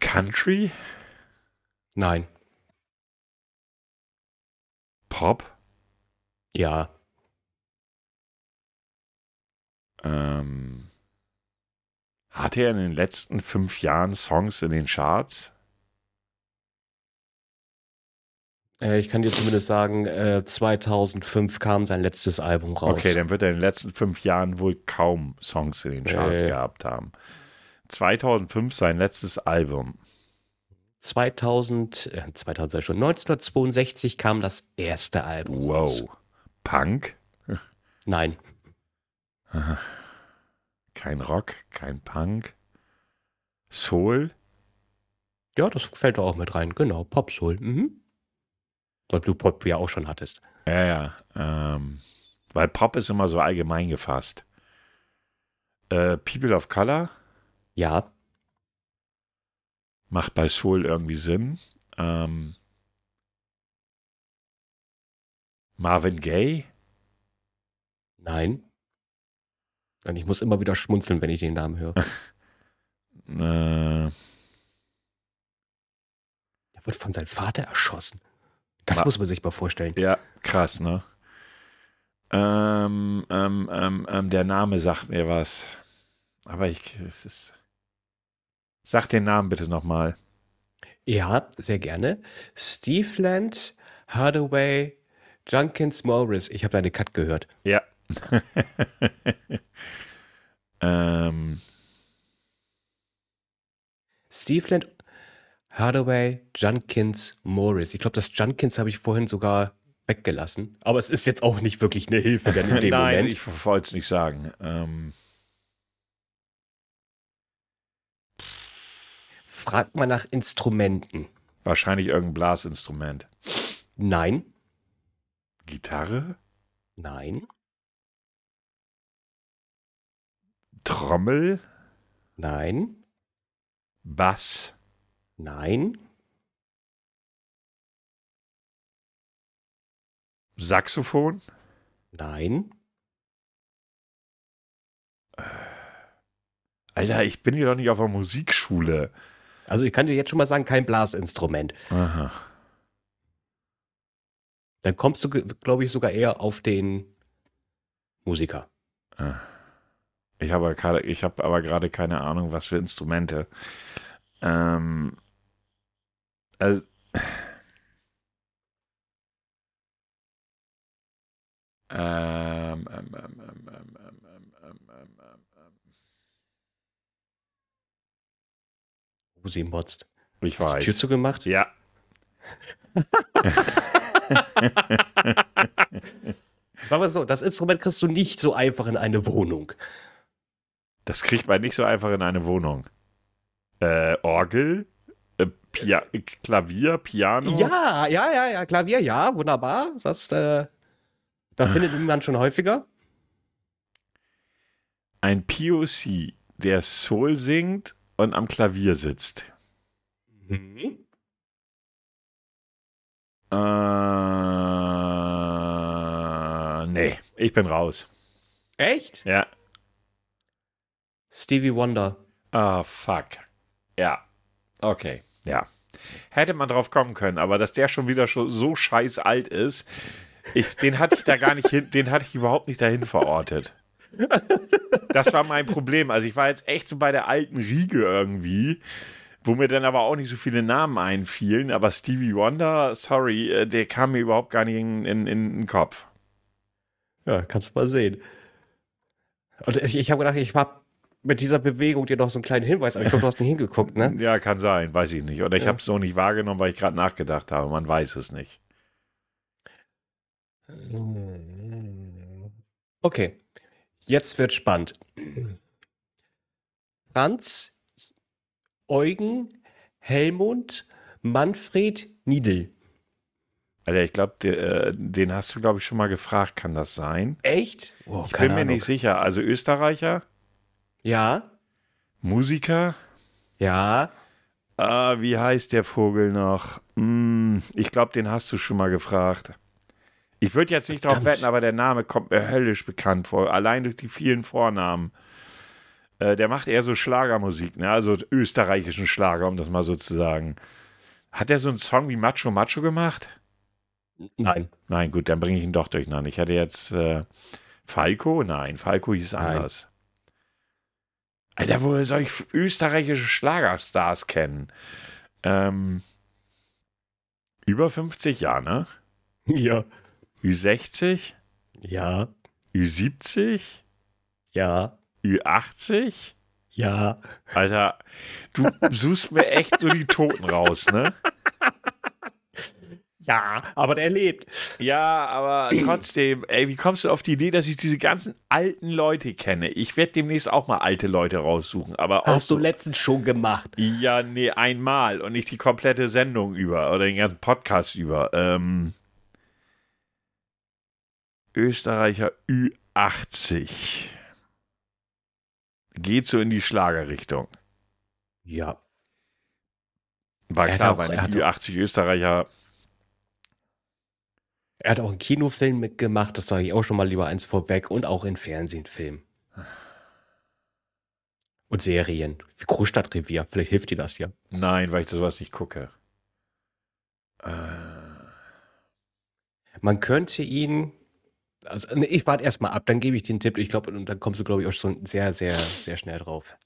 Country? Nein. Pop? Ja. Ähm, hat er in den letzten fünf Jahren Songs in den Charts? Äh, ich kann dir zumindest sagen, äh, 2005 kam sein letztes Album raus. Okay, dann wird er in den letzten fünf Jahren wohl kaum Songs in den Charts Nee. gehabt haben. 2005 sein letztes Album. 2000, äh, 2000 sei schon, 1962 kam das erste Album raus. Wow. Punk? Nein. Kein Rock, kein Punk. Soul? Ja, das fällt da auch mit rein. Genau, Pop Soul. Mhm. Weil du Pop ja auch schon hattest. Ja, ja. Ähm, weil Pop ist immer so allgemein gefasst. Äh, People of Color? Ja. Macht bei Soul irgendwie Sinn. Ähm, Marvin Gaye? Nein. Und ich muss immer wieder schmunzeln, wenn ich den Namen höre. Äh, Er wird von seinem Vater erschossen. Das Ma- muss man sich mal vorstellen. ja, krass, ne? Ähm, ähm, ähm, ähm, der Name sagt mir was. Aber ich, es ist. Sag den Namen bitte nochmal. Ja, sehr gerne. Steve Land, Hardaway, Junkins Morris. Ich habe deine Cut gehört. Ja. ähm, Steve Land, Hardaway, Junkins Morris. Ich glaube, das Junkins habe ich vorhin sogar weggelassen. Aber es ist jetzt auch nicht wirklich eine Hilfe denn in dem nein, Moment. ich wollte es nicht sagen. Ähm, Frag mal nach Instrumenten. wahrscheinlich irgendein Blasinstrument. Nein, Gitarre? nein, Trommel? nein, Bass? nein, Saxophon? nein. Alter, ich bin hier doch nicht auf der Musikschule. Also ich kann dir jetzt schon mal sagen, kein Blasinstrument. Aha. Dann kommst du, glaube ich, sogar eher auf den Musiker. Ich habe gerade, ich habe aber gerade keine Ahnung, was für Instrumente. Ähm, also, ähm, ähm, ähm, ähm, ähm, ähm, ähm, ähm, ähm, ähm, Sie motzt. ich Hast du die Tür weiß. zugemacht? Ja, Sagen wir so, das Instrument kriegst du nicht so einfach in eine Wohnung. das kriegt man nicht so einfach in eine Wohnung. Äh, Orgel, äh, Pia Klavier, Piano. Ja, ja, ja, ja, Klavier, ja, wunderbar. Das, äh, da findet man schon häufiger. Ein POC, der Soul singt und am Klavier sitzt. Mhm. Äh, nee, ich bin raus. Echt? Ja. Stevie Wonder. Ah, fuck. Ja. Okay. Ja. Hätte man drauf kommen können, aber dass der schon wieder so scheiß alt ist, ich, den hatte ich da gar nicht hin, den hatte ich überhaupt nicht dahin verortet. Das war mein Problem. Also ich war jetzt echt so bei der alten Riege irgendwie, wo mir dann aber auch nicht so viele Namen einfielen. Aber Stevie Wonder, sorry, äh, der kam mir überhaupt gar nicht in, in, in den Kopf. Ja, kannst du mal sehen. Und ich, ich habe gedacht, ich habe mit dieser Bewegung dir noch so einen kleinen Hinweis, aber ich glaube, du hast nicht hingeguckt, ne? Ja, kann sein, weiß ich nicht. Oder ich Ja. habe es so nicht wahrgenommen, weil ich gerade nachgedacht habe. Man weiß es nicht. Okay, jetzt wird spannend. Franz, Eugen, Helmut, Manfred, Niedel. Alter, ich glaube, äh, den hast du, glaube ich, schon mal gefragt. Kann das sein? Echt? Oh, Ich bin mir nicht sicher. Also Österreicher, Ja, Musiker. ja. Ah, wie heißt der Vogel noch? Hm, ich glaube, den hast du schon mal gefragt. Ich würde jetzt nicht drauf Verdammt. wetten, aber der Name kommt mir höllisch bekannt vor. Allein durch die vielen Vornamen. Äh, der macht eher so Schlagermusik, ne? Also österreichischen Schlager, um das mal so zu sagen. Hat er so einen Song wie Macho Macho gemacht? Nein. Nein, gut, dann bringe ich ihn doch durcheinander. Ich hatte jetzt äh, Falco? Nein, Falco hieß Nein. anders. Alter, woher soll ich österreichische Schlagerstars kennen? Ähm, über 50 Jahre, ne? Ja. Ü60? Ja. Ü70? Ja. Ü80? Ja. Alter, du suchst mir echt nur die Toten raus, ne? Ja, aber der lebt. Ja, aber trotzdem, ey, wie kommst du auf die Idee, dass ich diese ganzen alten Leute kenne? Ich werde demnächst auch mal alte Leute raussuchen, aber auch Hast du so, letztens schon gemacht. ja, nee, einmal und nicht die komplette Sendung über oder den ganzen Podcast über. Ähm, Österreicher Ü80. Geht so in die Schlagerrichtung. Ja. War Er hat klar, auch- bei einem hat auch- Ü80 Österreicher. Er hat auch einen Kinofilm mitgemacht, das sage ich auch schon mal lieber eins vorweg, und auch in Fernsehfilmen. Und Serien. Wie Großstadtrevier, vielleicht hilft dir das ja. Nein, weil ich sowas nicht gucke. Äh, Man könnte ihn. Also, nee, ich warte erstmal ab, dann gebe ich dir einen Tipp. Ich glaube, und dann kommst du, glaube ich, auch schon sehr, sehr, sehr schnell drauf.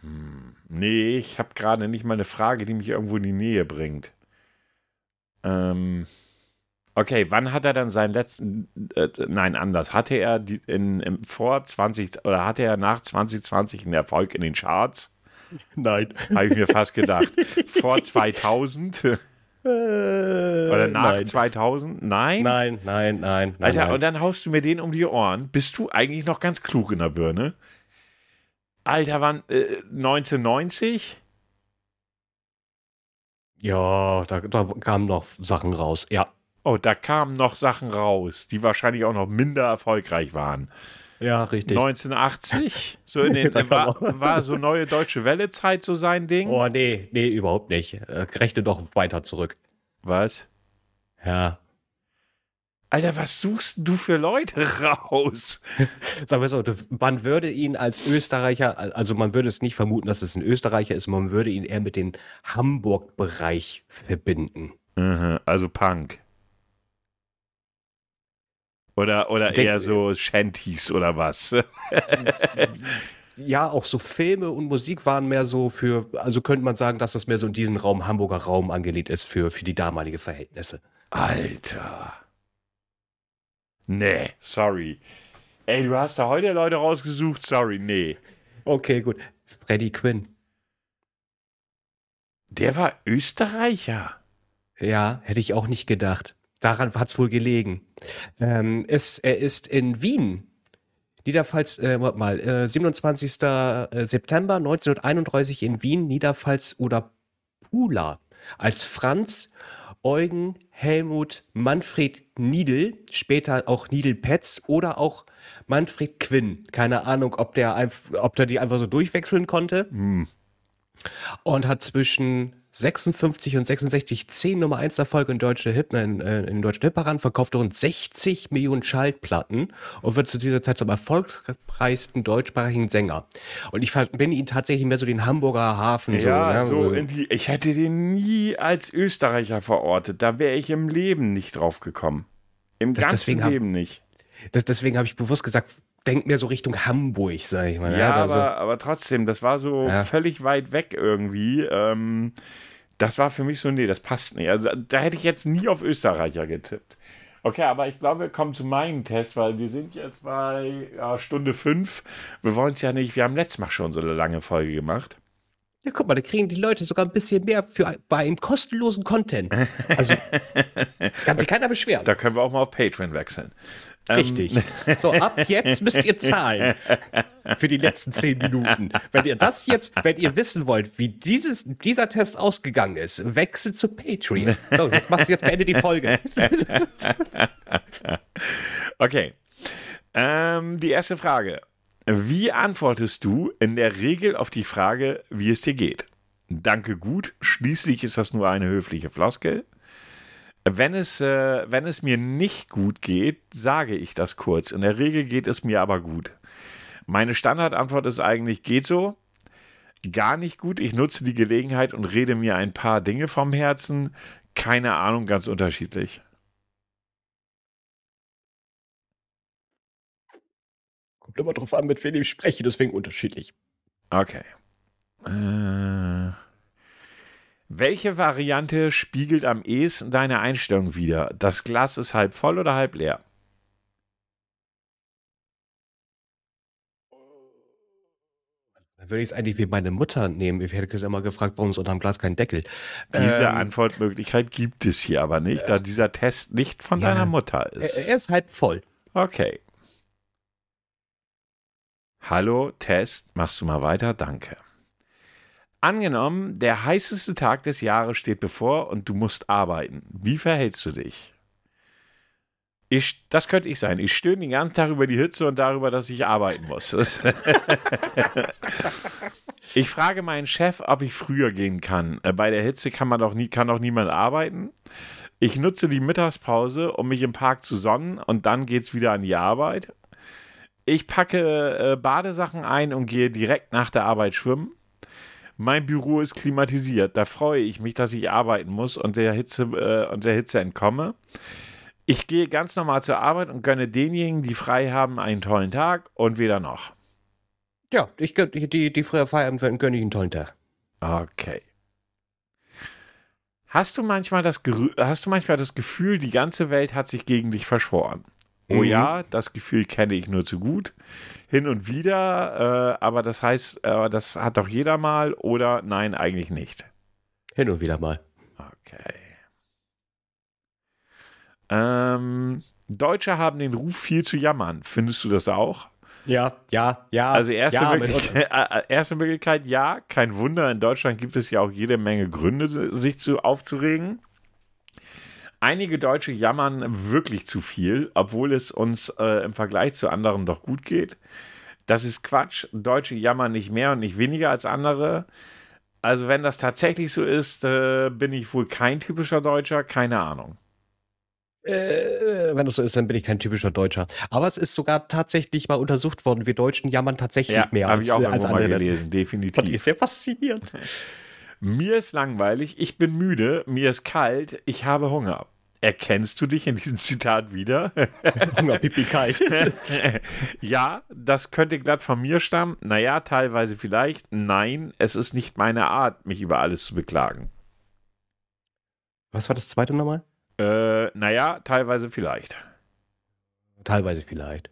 hm. Nee, ich habe gerade nicht mal eine Frage, die mich irgendwo in die Nähe bringt. Ähm, okay, wann hat er dann seinen letzten, äh, nein, anders, hatte er die, in, im, vor 20, oder hatte er nach 2020 einen Erfolg in den Charts? Nein. Habe ich mir fast gedacht. vor 2000 oder Oder nach 2000? Nein? Äh, Nein, nein, nein, nein. Alter, nein. und dann haust du mir den um die Ohren. Bist du eigentlich noch ganz klug in der Birne? Alter, wann? Äh, 1990? ja, da, da kamen noch Sachen raus. Ja. Oh, da kamen noch Sachen raus, die wahrscheinlich auch noch minder erfolgreich waren. Ja, richtig. 1980? So in den, war, war so neue deutsche Welle-Zeit so sein Ding? Oh, nee, nee, überhaupt nicht. Äh, rechne doch weiter zurück. Was? Ja. Alter, was suchst du für Leute raus? Sagen wir so, man würde ihn als Österreicher, also man würde es nicht vermuten, dass es ein Österreicher ist, man würde ihn eher mit dem Hamburg-Bereich verbinden. Mhm, also Punk. Oder, oder Denk- eher so Shanties oder was? Ja, auch so Filme und Musik waren mehr so für, also könnte man sagen, dass das mehr so in diesen Raum, Hamburger Raum angelegt ist für, für die damalige Verhältnisse. Alter. Nee, sorry. Ey, du hast da heute Leute rausgesucht, sorry, nee. Okay, gut. Freddie Quinn. Der war Österreicher. Ja, hätte ich auch nicht gedacht. Daran hat es wohl gelegen. Ähm, es, er ist in Wien, Niederpfalz, äh, warte mal, äh, 27. September 1931 in Wien, Niederpfalz oder Pula, als Franz Eugen Helmut Manfred Niedel, später auch Niedel Petz oder auch Manfred Quinn. Keine Ahnung, ob der, ob der die einfach so durchwechseln konnte Hm. und hat zwischen 56 und 66 10 Nummer 1 Erfolge in deutsche Hit, in, äh, in deutschen Hitparaden, verkauft rund 60 Millionen Schallplatten und wird zu dieser Zeit zum erfolgreichsten deutschsprachigen Sänger. Und ich verbinde ihn tatsächlich mehr so den Hamburger Hafen. ja, so, so ne? in die. Ich hätte den nie als Österreicher verortet. Da wäre ich im Leben nicht drauf gekommen. Im Das- ganzen deswegen hab- Leben nicht. das, deswegen habe ich bewusst gesagt, denk mir so Richtung Hamburg, sag ich mal. Ja, also, aber, aber trotzdem, das war so Ja. völlig weit weg irgendwie. Ähm, das war für mich so, nee, das passt nicht. Also da hätte ich jetzt nie auf Österreicher getippt. Okay, aber ich glaube, wir kommen zu meinem Test, weil wir sind jetzt bei ja, Stunde fünf. Wir wollen es ja nicht, wir haben letztes Mal schon so eine lange Folge gemacht. ja, guck mal, da kriegen die Leute sogar ein bisschen mehr für, bei einem kostenlosen Content. Also, kann sich keiner beschweren. Da können wir auch mal auf Patreon wechseln. Ähm, Richtig. So, ab jetzt müsst ihr zahlen für die letzten zehn Minuten. Wenn ihr das jetzt, wenn ihr wissen wollt, wie dieses, dieser Test ausgegangen ist, wechselt zu Patreon. So, jetzt machst du jetzt beende die Folge. Okay. Ähm, die erste Frage. Wie antwortest du in der Regel auf die Frage, wie es dir geht? Danke gut. Schließlich ist das nur eine höfliche Floskel. Wenn es, äh, wenn es mir nicht gut geht, sage ich das kurz. In der Regel geht es mir aber gut. Meine Standardantwort ist eigentlich, geht so. Gar nicht gut. Ich nutze die Gelegenheit und rede mir ein paar Dinge vom Herzen. Keine Ahnung, ganz unterschiedlich. Kommt immer drauf an, mit wem ich spreche, deswegen unterschiedlich. Okay. Äh, welche Variante spiegelt am ehesten deine Einstellung wider? Das Glas ist halb voll oder halb leer? Dann würde ich es eigentlich wie meine Mutter nehmen. Ich hätte immer gefragt, warum ist unter dem Glas kein Deckel? Diese Ähm, Antwortmöglichkeit gibt es hier aber nicht, da dieser Test nicht von ja. deiner Mutter er, ist. er ist halb voll. Okay. Hallo, Test, machst du mal weiter? Danke. Angenommen, der heißeste Tag des Jahres steht bevor und du musst arbeiten. Wie verhältst du dich? Ich, das könnte ich sein. Ich stöhne den ganzen Tag über die Hitze und darüber, dass ich arbeiten muss. ich frage meinen Chef, ob ich früher gehen kann. Äh, bei der Hitze kann man doch nie, kann doch niemand arbeiten. Ich nutze die Mittagspause, um mich im Park zu sonnen und dann geht es wieder an die Arbeit. Ich packe äh, Badesachen ein und gehe direkt nach der Arbeit schwimmen. Mein Büro ist klimatisiert. Da freue ich mich, dass ich arbeiten muss und der Hitze, äh, und der Hitze entkomme. Ich gehe ganz normal zur Arbeit und gönne denjenigen, die frei haben, einen tollen Tag und weder noch. Ja, ich die, die früher Feierabend gönne ich einen tollen Tag. Okay. Hast du manchmal das, hast du manchmal das Gefühl, die ganze Welt hat sich gegen dich verschworen? Oh Mhm. ja, das Gefühl kenne ich nur zu gut. Hin und wieder, äh, aber das heißt, äh, das hat doch jeder mal oder nein, eigentlich nicht. Hin und wieder mal. Okay. Ähm, Deutsche haben den Ruf, viel zu jammern. Findest du das auch? Ja, ja, ja. Also erste, ja, Möglichkeit, äh, äh, erste Möglichkeit, ja, kein Wunder. In Deutschland gibt es ja auch jede Menge Gründe, sich zu aufzuregen. Einige Deutsche jammern wirklich zu viel, obwohl es uns äh, im Vergleich zu anderen doch gut geht. Das ist Quatsch. Deutsche jammern nicht mehr und nicht weniger als andere. Also wenn das tatsächlich so ist, äh, bin ich wohl kein typischer Deutscher, keine Ahnung. Äh, wenn das so ist, dann bin ich kein typischer Deutscher. Aber es ist sogar tatsächlich mal untersucht worden. Wir Deutschen jammern tatsächlich mehr habe als, ich auch äh, als irgendwo mal andere. gelesen, Das definitiv. ist sehr faszinierend. Mir ist langweilig, ich bin müde, mir ist kalt, ich habe Hunger. Erkennst du dich in diesem Zitat wieder? Hunger, Pipi, kalt. ja, das könnte glatt von mir stammen. Naja, teilweise vielleicht. Nein, es ist nicht meine Art, mich über alles zu beklagen. Was war das zweite nochmal? Äh, naja, teilweise vielleicht. Teilweise vielleicht.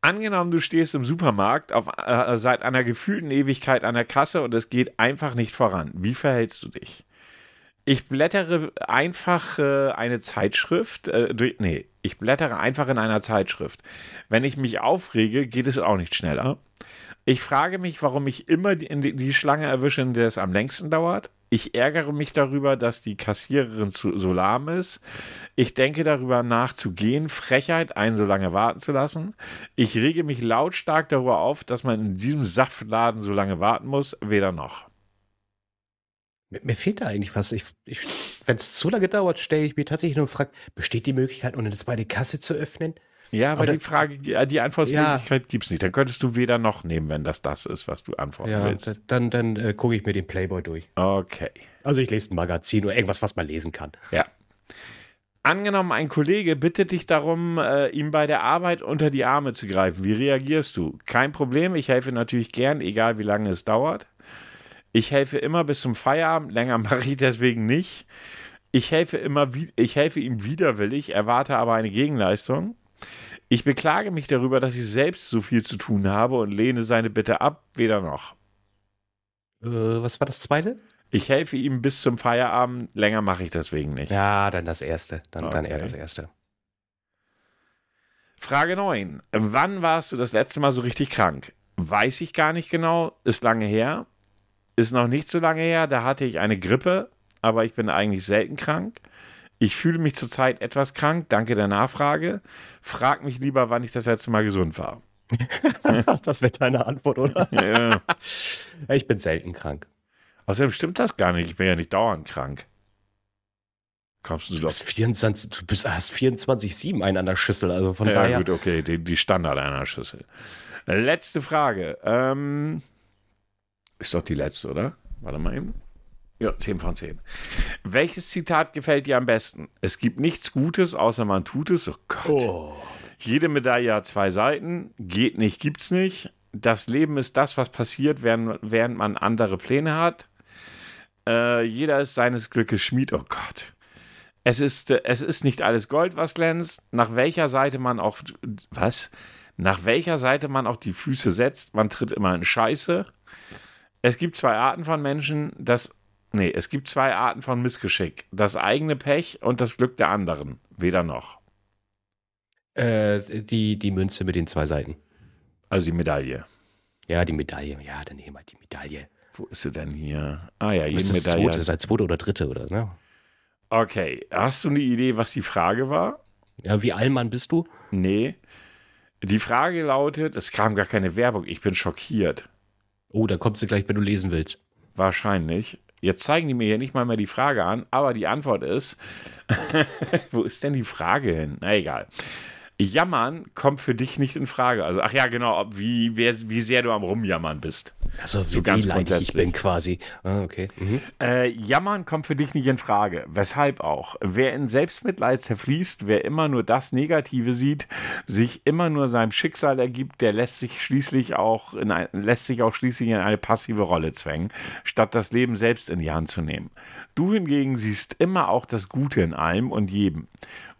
Angenommen, du stehst im Supermarkt auf, äh, seit einer gefühlten Ewigkeit an der Kasse und es geht einfach nicht voran. Wie verhältst du dich? Ich blättere einfach äh, eine Zeitschrift. Äh, durch, nee, ich blättere einfach in einer Zeitschrift. Wenn ich mich aufrege, geht es auch nicht schneller. Ich frage mich, warum ich immer die, die, die Schlange erwische, in der es am längsten dauert. Ich ärgere mich darüber, dass die Kassiererin zu, so lahm ist. Ich denke darüber nach zu gehen, Frechheit, einen so lange warten zu lassen. Ich rege mich lautstark darüber auf, dass man in diesem Saftladen so lange warten muss, weder noch. Mir, mir fehlt da eigentlich was. Ich, ich, Wenn es zu lange dauert, stelle ich mir tatsächlich nur gefragt, besteht die Möglichkeit, noch eine zweite Kasse zu öffnen? Ja, aber Aber die Frage, äh, die Antwortmöglichkeit gibt es nicht. Dann könntest du weder noch nehmen, wenn das das ist, was du antworten Ja, willst. d- dann, dann äh, gucke ich mir den Playboy durch. Okay. Also ich lese ein Magazin oder irgendwas, was man lesen kann. Ja. Angenommen, ein Kollege bittet dich darum, äh, ihm bei der Arbeit unter die Arme zu greifen. Wie reagierst du? Kein Problem, ich helfe natürlich gern, egal wie lange es dauert. Ich helfe immer bis zum Feierabend, länger mache ich deswegen nicht. Ich helfe immer, ich helfe ihm widerwillig, erwarte aber eine Gegenleistung. Ich beklage mich darüber, dass ich selbst so viel zu tun habe und lehne seine Bitte ab, weder noch. Äh, was war das zweite? Ich helfe ihm bis zum Feierabend, länger mache ich deswegen nicht. Ja, dann das erste. Dann, dann eher Okay. das erste. Frage 9. Wann warst du das letzte Mal so richtig krank? Weiß ich gar nicht genau, ist lange her. Ist noch nicht so lange her, da hatte ich eine Grippe, aber ich bin eigentlich selten krank. Ich fühle mich zurzeit etwas krank, danke der Nachfrage. Frag mich lieber, wann ich das letzte Mal gesund war. das wäre deine Antwort, oder? Ja. Ich bin selten krank. Außerdem stimmt das gar nicht, ich bin ja nicht dauernd krank. Kommst du Du bist 24, du bist, hast 24-7 einen an der Schüssel, also von Ja, daher. gut, okay, die, die Standard einer Schüssel. Letzte Frage. Ähm, ist doch die letzte, oder? Warte mal eben. Ja, 10 von 10. Welches Zitat gefällt dir am besten? Es gibt nichts Gutes, außer man tut es. Oh Gott. Oh. Jede Medaille hat zwei Seiten. Geht nicht, gibt's nicht. Das Leben ist das, was passiert, während, während man andere Pläne hat. Äh, jeder ist seines Glückes Schmied. Oh Gott. Es ist, äh, es ist nicht alles Gold, was glänzt. Nach welcher Seite man auch. Was? Nach welcher Seite man auch die Füße setzt, man tritt immer in Scheiße. Es gibt zwei Arten von Menschen, das. Nee, es gibt zwei Arten von Missgeschick. Das eigene Pech und das Glück der anderen. Weder noch. Äh, die, die Münze mit den zwei Seiten. Also die Medaille. Ja, die Medaille. Ja, dann nehmen wir die Medaille. Wo ist sie denn hier? Ah ja, jede das Medaille. zweite sein, zweite oder dritte, oder? Ne? Okay, hast du eine Idee, was die Frage war? Ja, wie Allmann bist du? Nee. Die Frage lautet, es kam gar keine Werbung, ich bin schockiert. Oh, da kommst du gleich, wenn du lesen willst. Wahrscheinlich. Jetzt zeigen die mir hier nicht mal mehr die Frage an, aber die Antwort ist, wo ist denn die Frage hin? Na egal. Jammern kommt für dich nicht in Frage. Also, ach ja, genau, ob, wie, wer, wie sehr du am Rumjammern bist. Also, wie So ganz wehleidig ich bin quasi. Ah, okay. Mhm. Äh, Jammern kommt für dich nicht in Frage. Weshalb auch? Wer in Selbstmitleid zerfließt, wer immer nur das Negative sieht, sich immer nur seinem Schicksal ergibt, der lässt sich schließlich auch in ein, lässt sich auch schließlich in eine passive Rolle zwängen, statt das Leben selbst in die Hand zu nehmen. Du hingegen siehst immer auch das Gute in allem und jedem.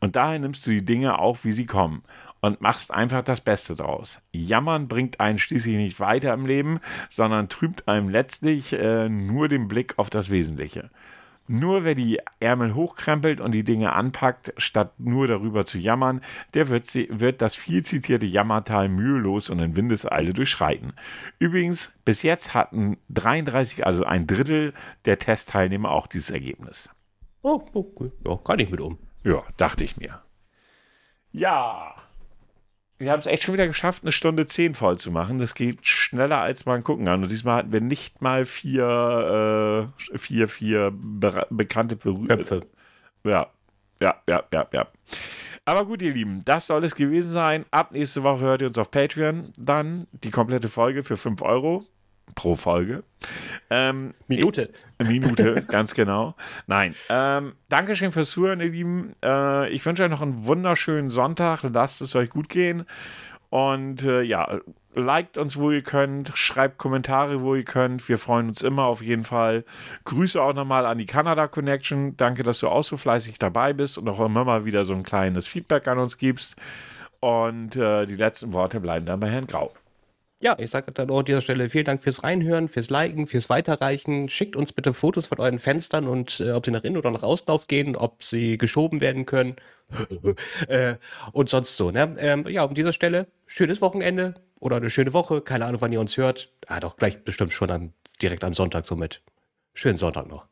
Und daher nimmst du die Dinge auch, wie sie kommen und machst einfach das Beste draus. Jammern bringt einen schließlich nicht weiter im Leben, sondern trübt einem letztlich äh, nur den Blick auf das Wesentliche. Nur wer die Ärmel hochkrempelt und die Dinge anpackt, statt nur darüber zu jammern, der wird, wird das viel zitierte Jammertal mühelos und in Windeseile durchschreiten. Übrigens, bis jetzt hatten 33, also ein Drittel der Testteilnehmer auch dieses Ergebnis. Oh, okay. Ja, kann ich mit um. Ja, dachte ich mir. Ja. Wir haben es echt schon wieder geschafft, eine Stunde zehn voll zu machen. Das geht schneller, als man gucken kann. Und diesmal hatten wir nicht mal vier, äh, vier, vier be bekannte Berü Köpfe. Ja, ja, ja, ja, ja. Aber gut, ihr Lieben, das soll es gewesen sein. Ab nächste Woche hört ihr uns auf Patreon dann die komplette Folge für 5 Euro pro Folge. Ähm, Minute. Minute, ganz genau. Nein. Ähm, Dankeschön fürs Zuhören, ihr Lieben. Äh, ich wünsche euch noch einen wunderschönen Sonntag. Lasst es euch gut gehen. Und äh, ja, liked uns, wo ihr könnt. Schreibt Kommentare, wo ihr könnt. Wir freuen uns immer auf jeden Fall. Grüße auch nochmal an die Canada Connection. Danke, dass du auch so fleißig dabei bist und auch immer mal wieder so ein kleines Feedback an uns gibst. Und äh, die letzten Worte bleiben dann bei Herrn Grau. Ja, ich sage dann auch an dieser Stelle vielen Dank fürs Reinhören, fürs Liken, fürs Weiterreichen. Schickt uns bitte Fotos von euren Fenstern und äh, ob sie nach innen oder nach außen aufgehen, ob sie geschoben werden können äh, und sonst so. Ne? Ähm, ja, an dieser Stelle schönes Wochenende oder eine schöne Woche. Keine Ahnung, wann ihr uns hört. Ah, doch gleich bestimmt schon am, direkt am Sonntag somit. Schönen Sonntag noch.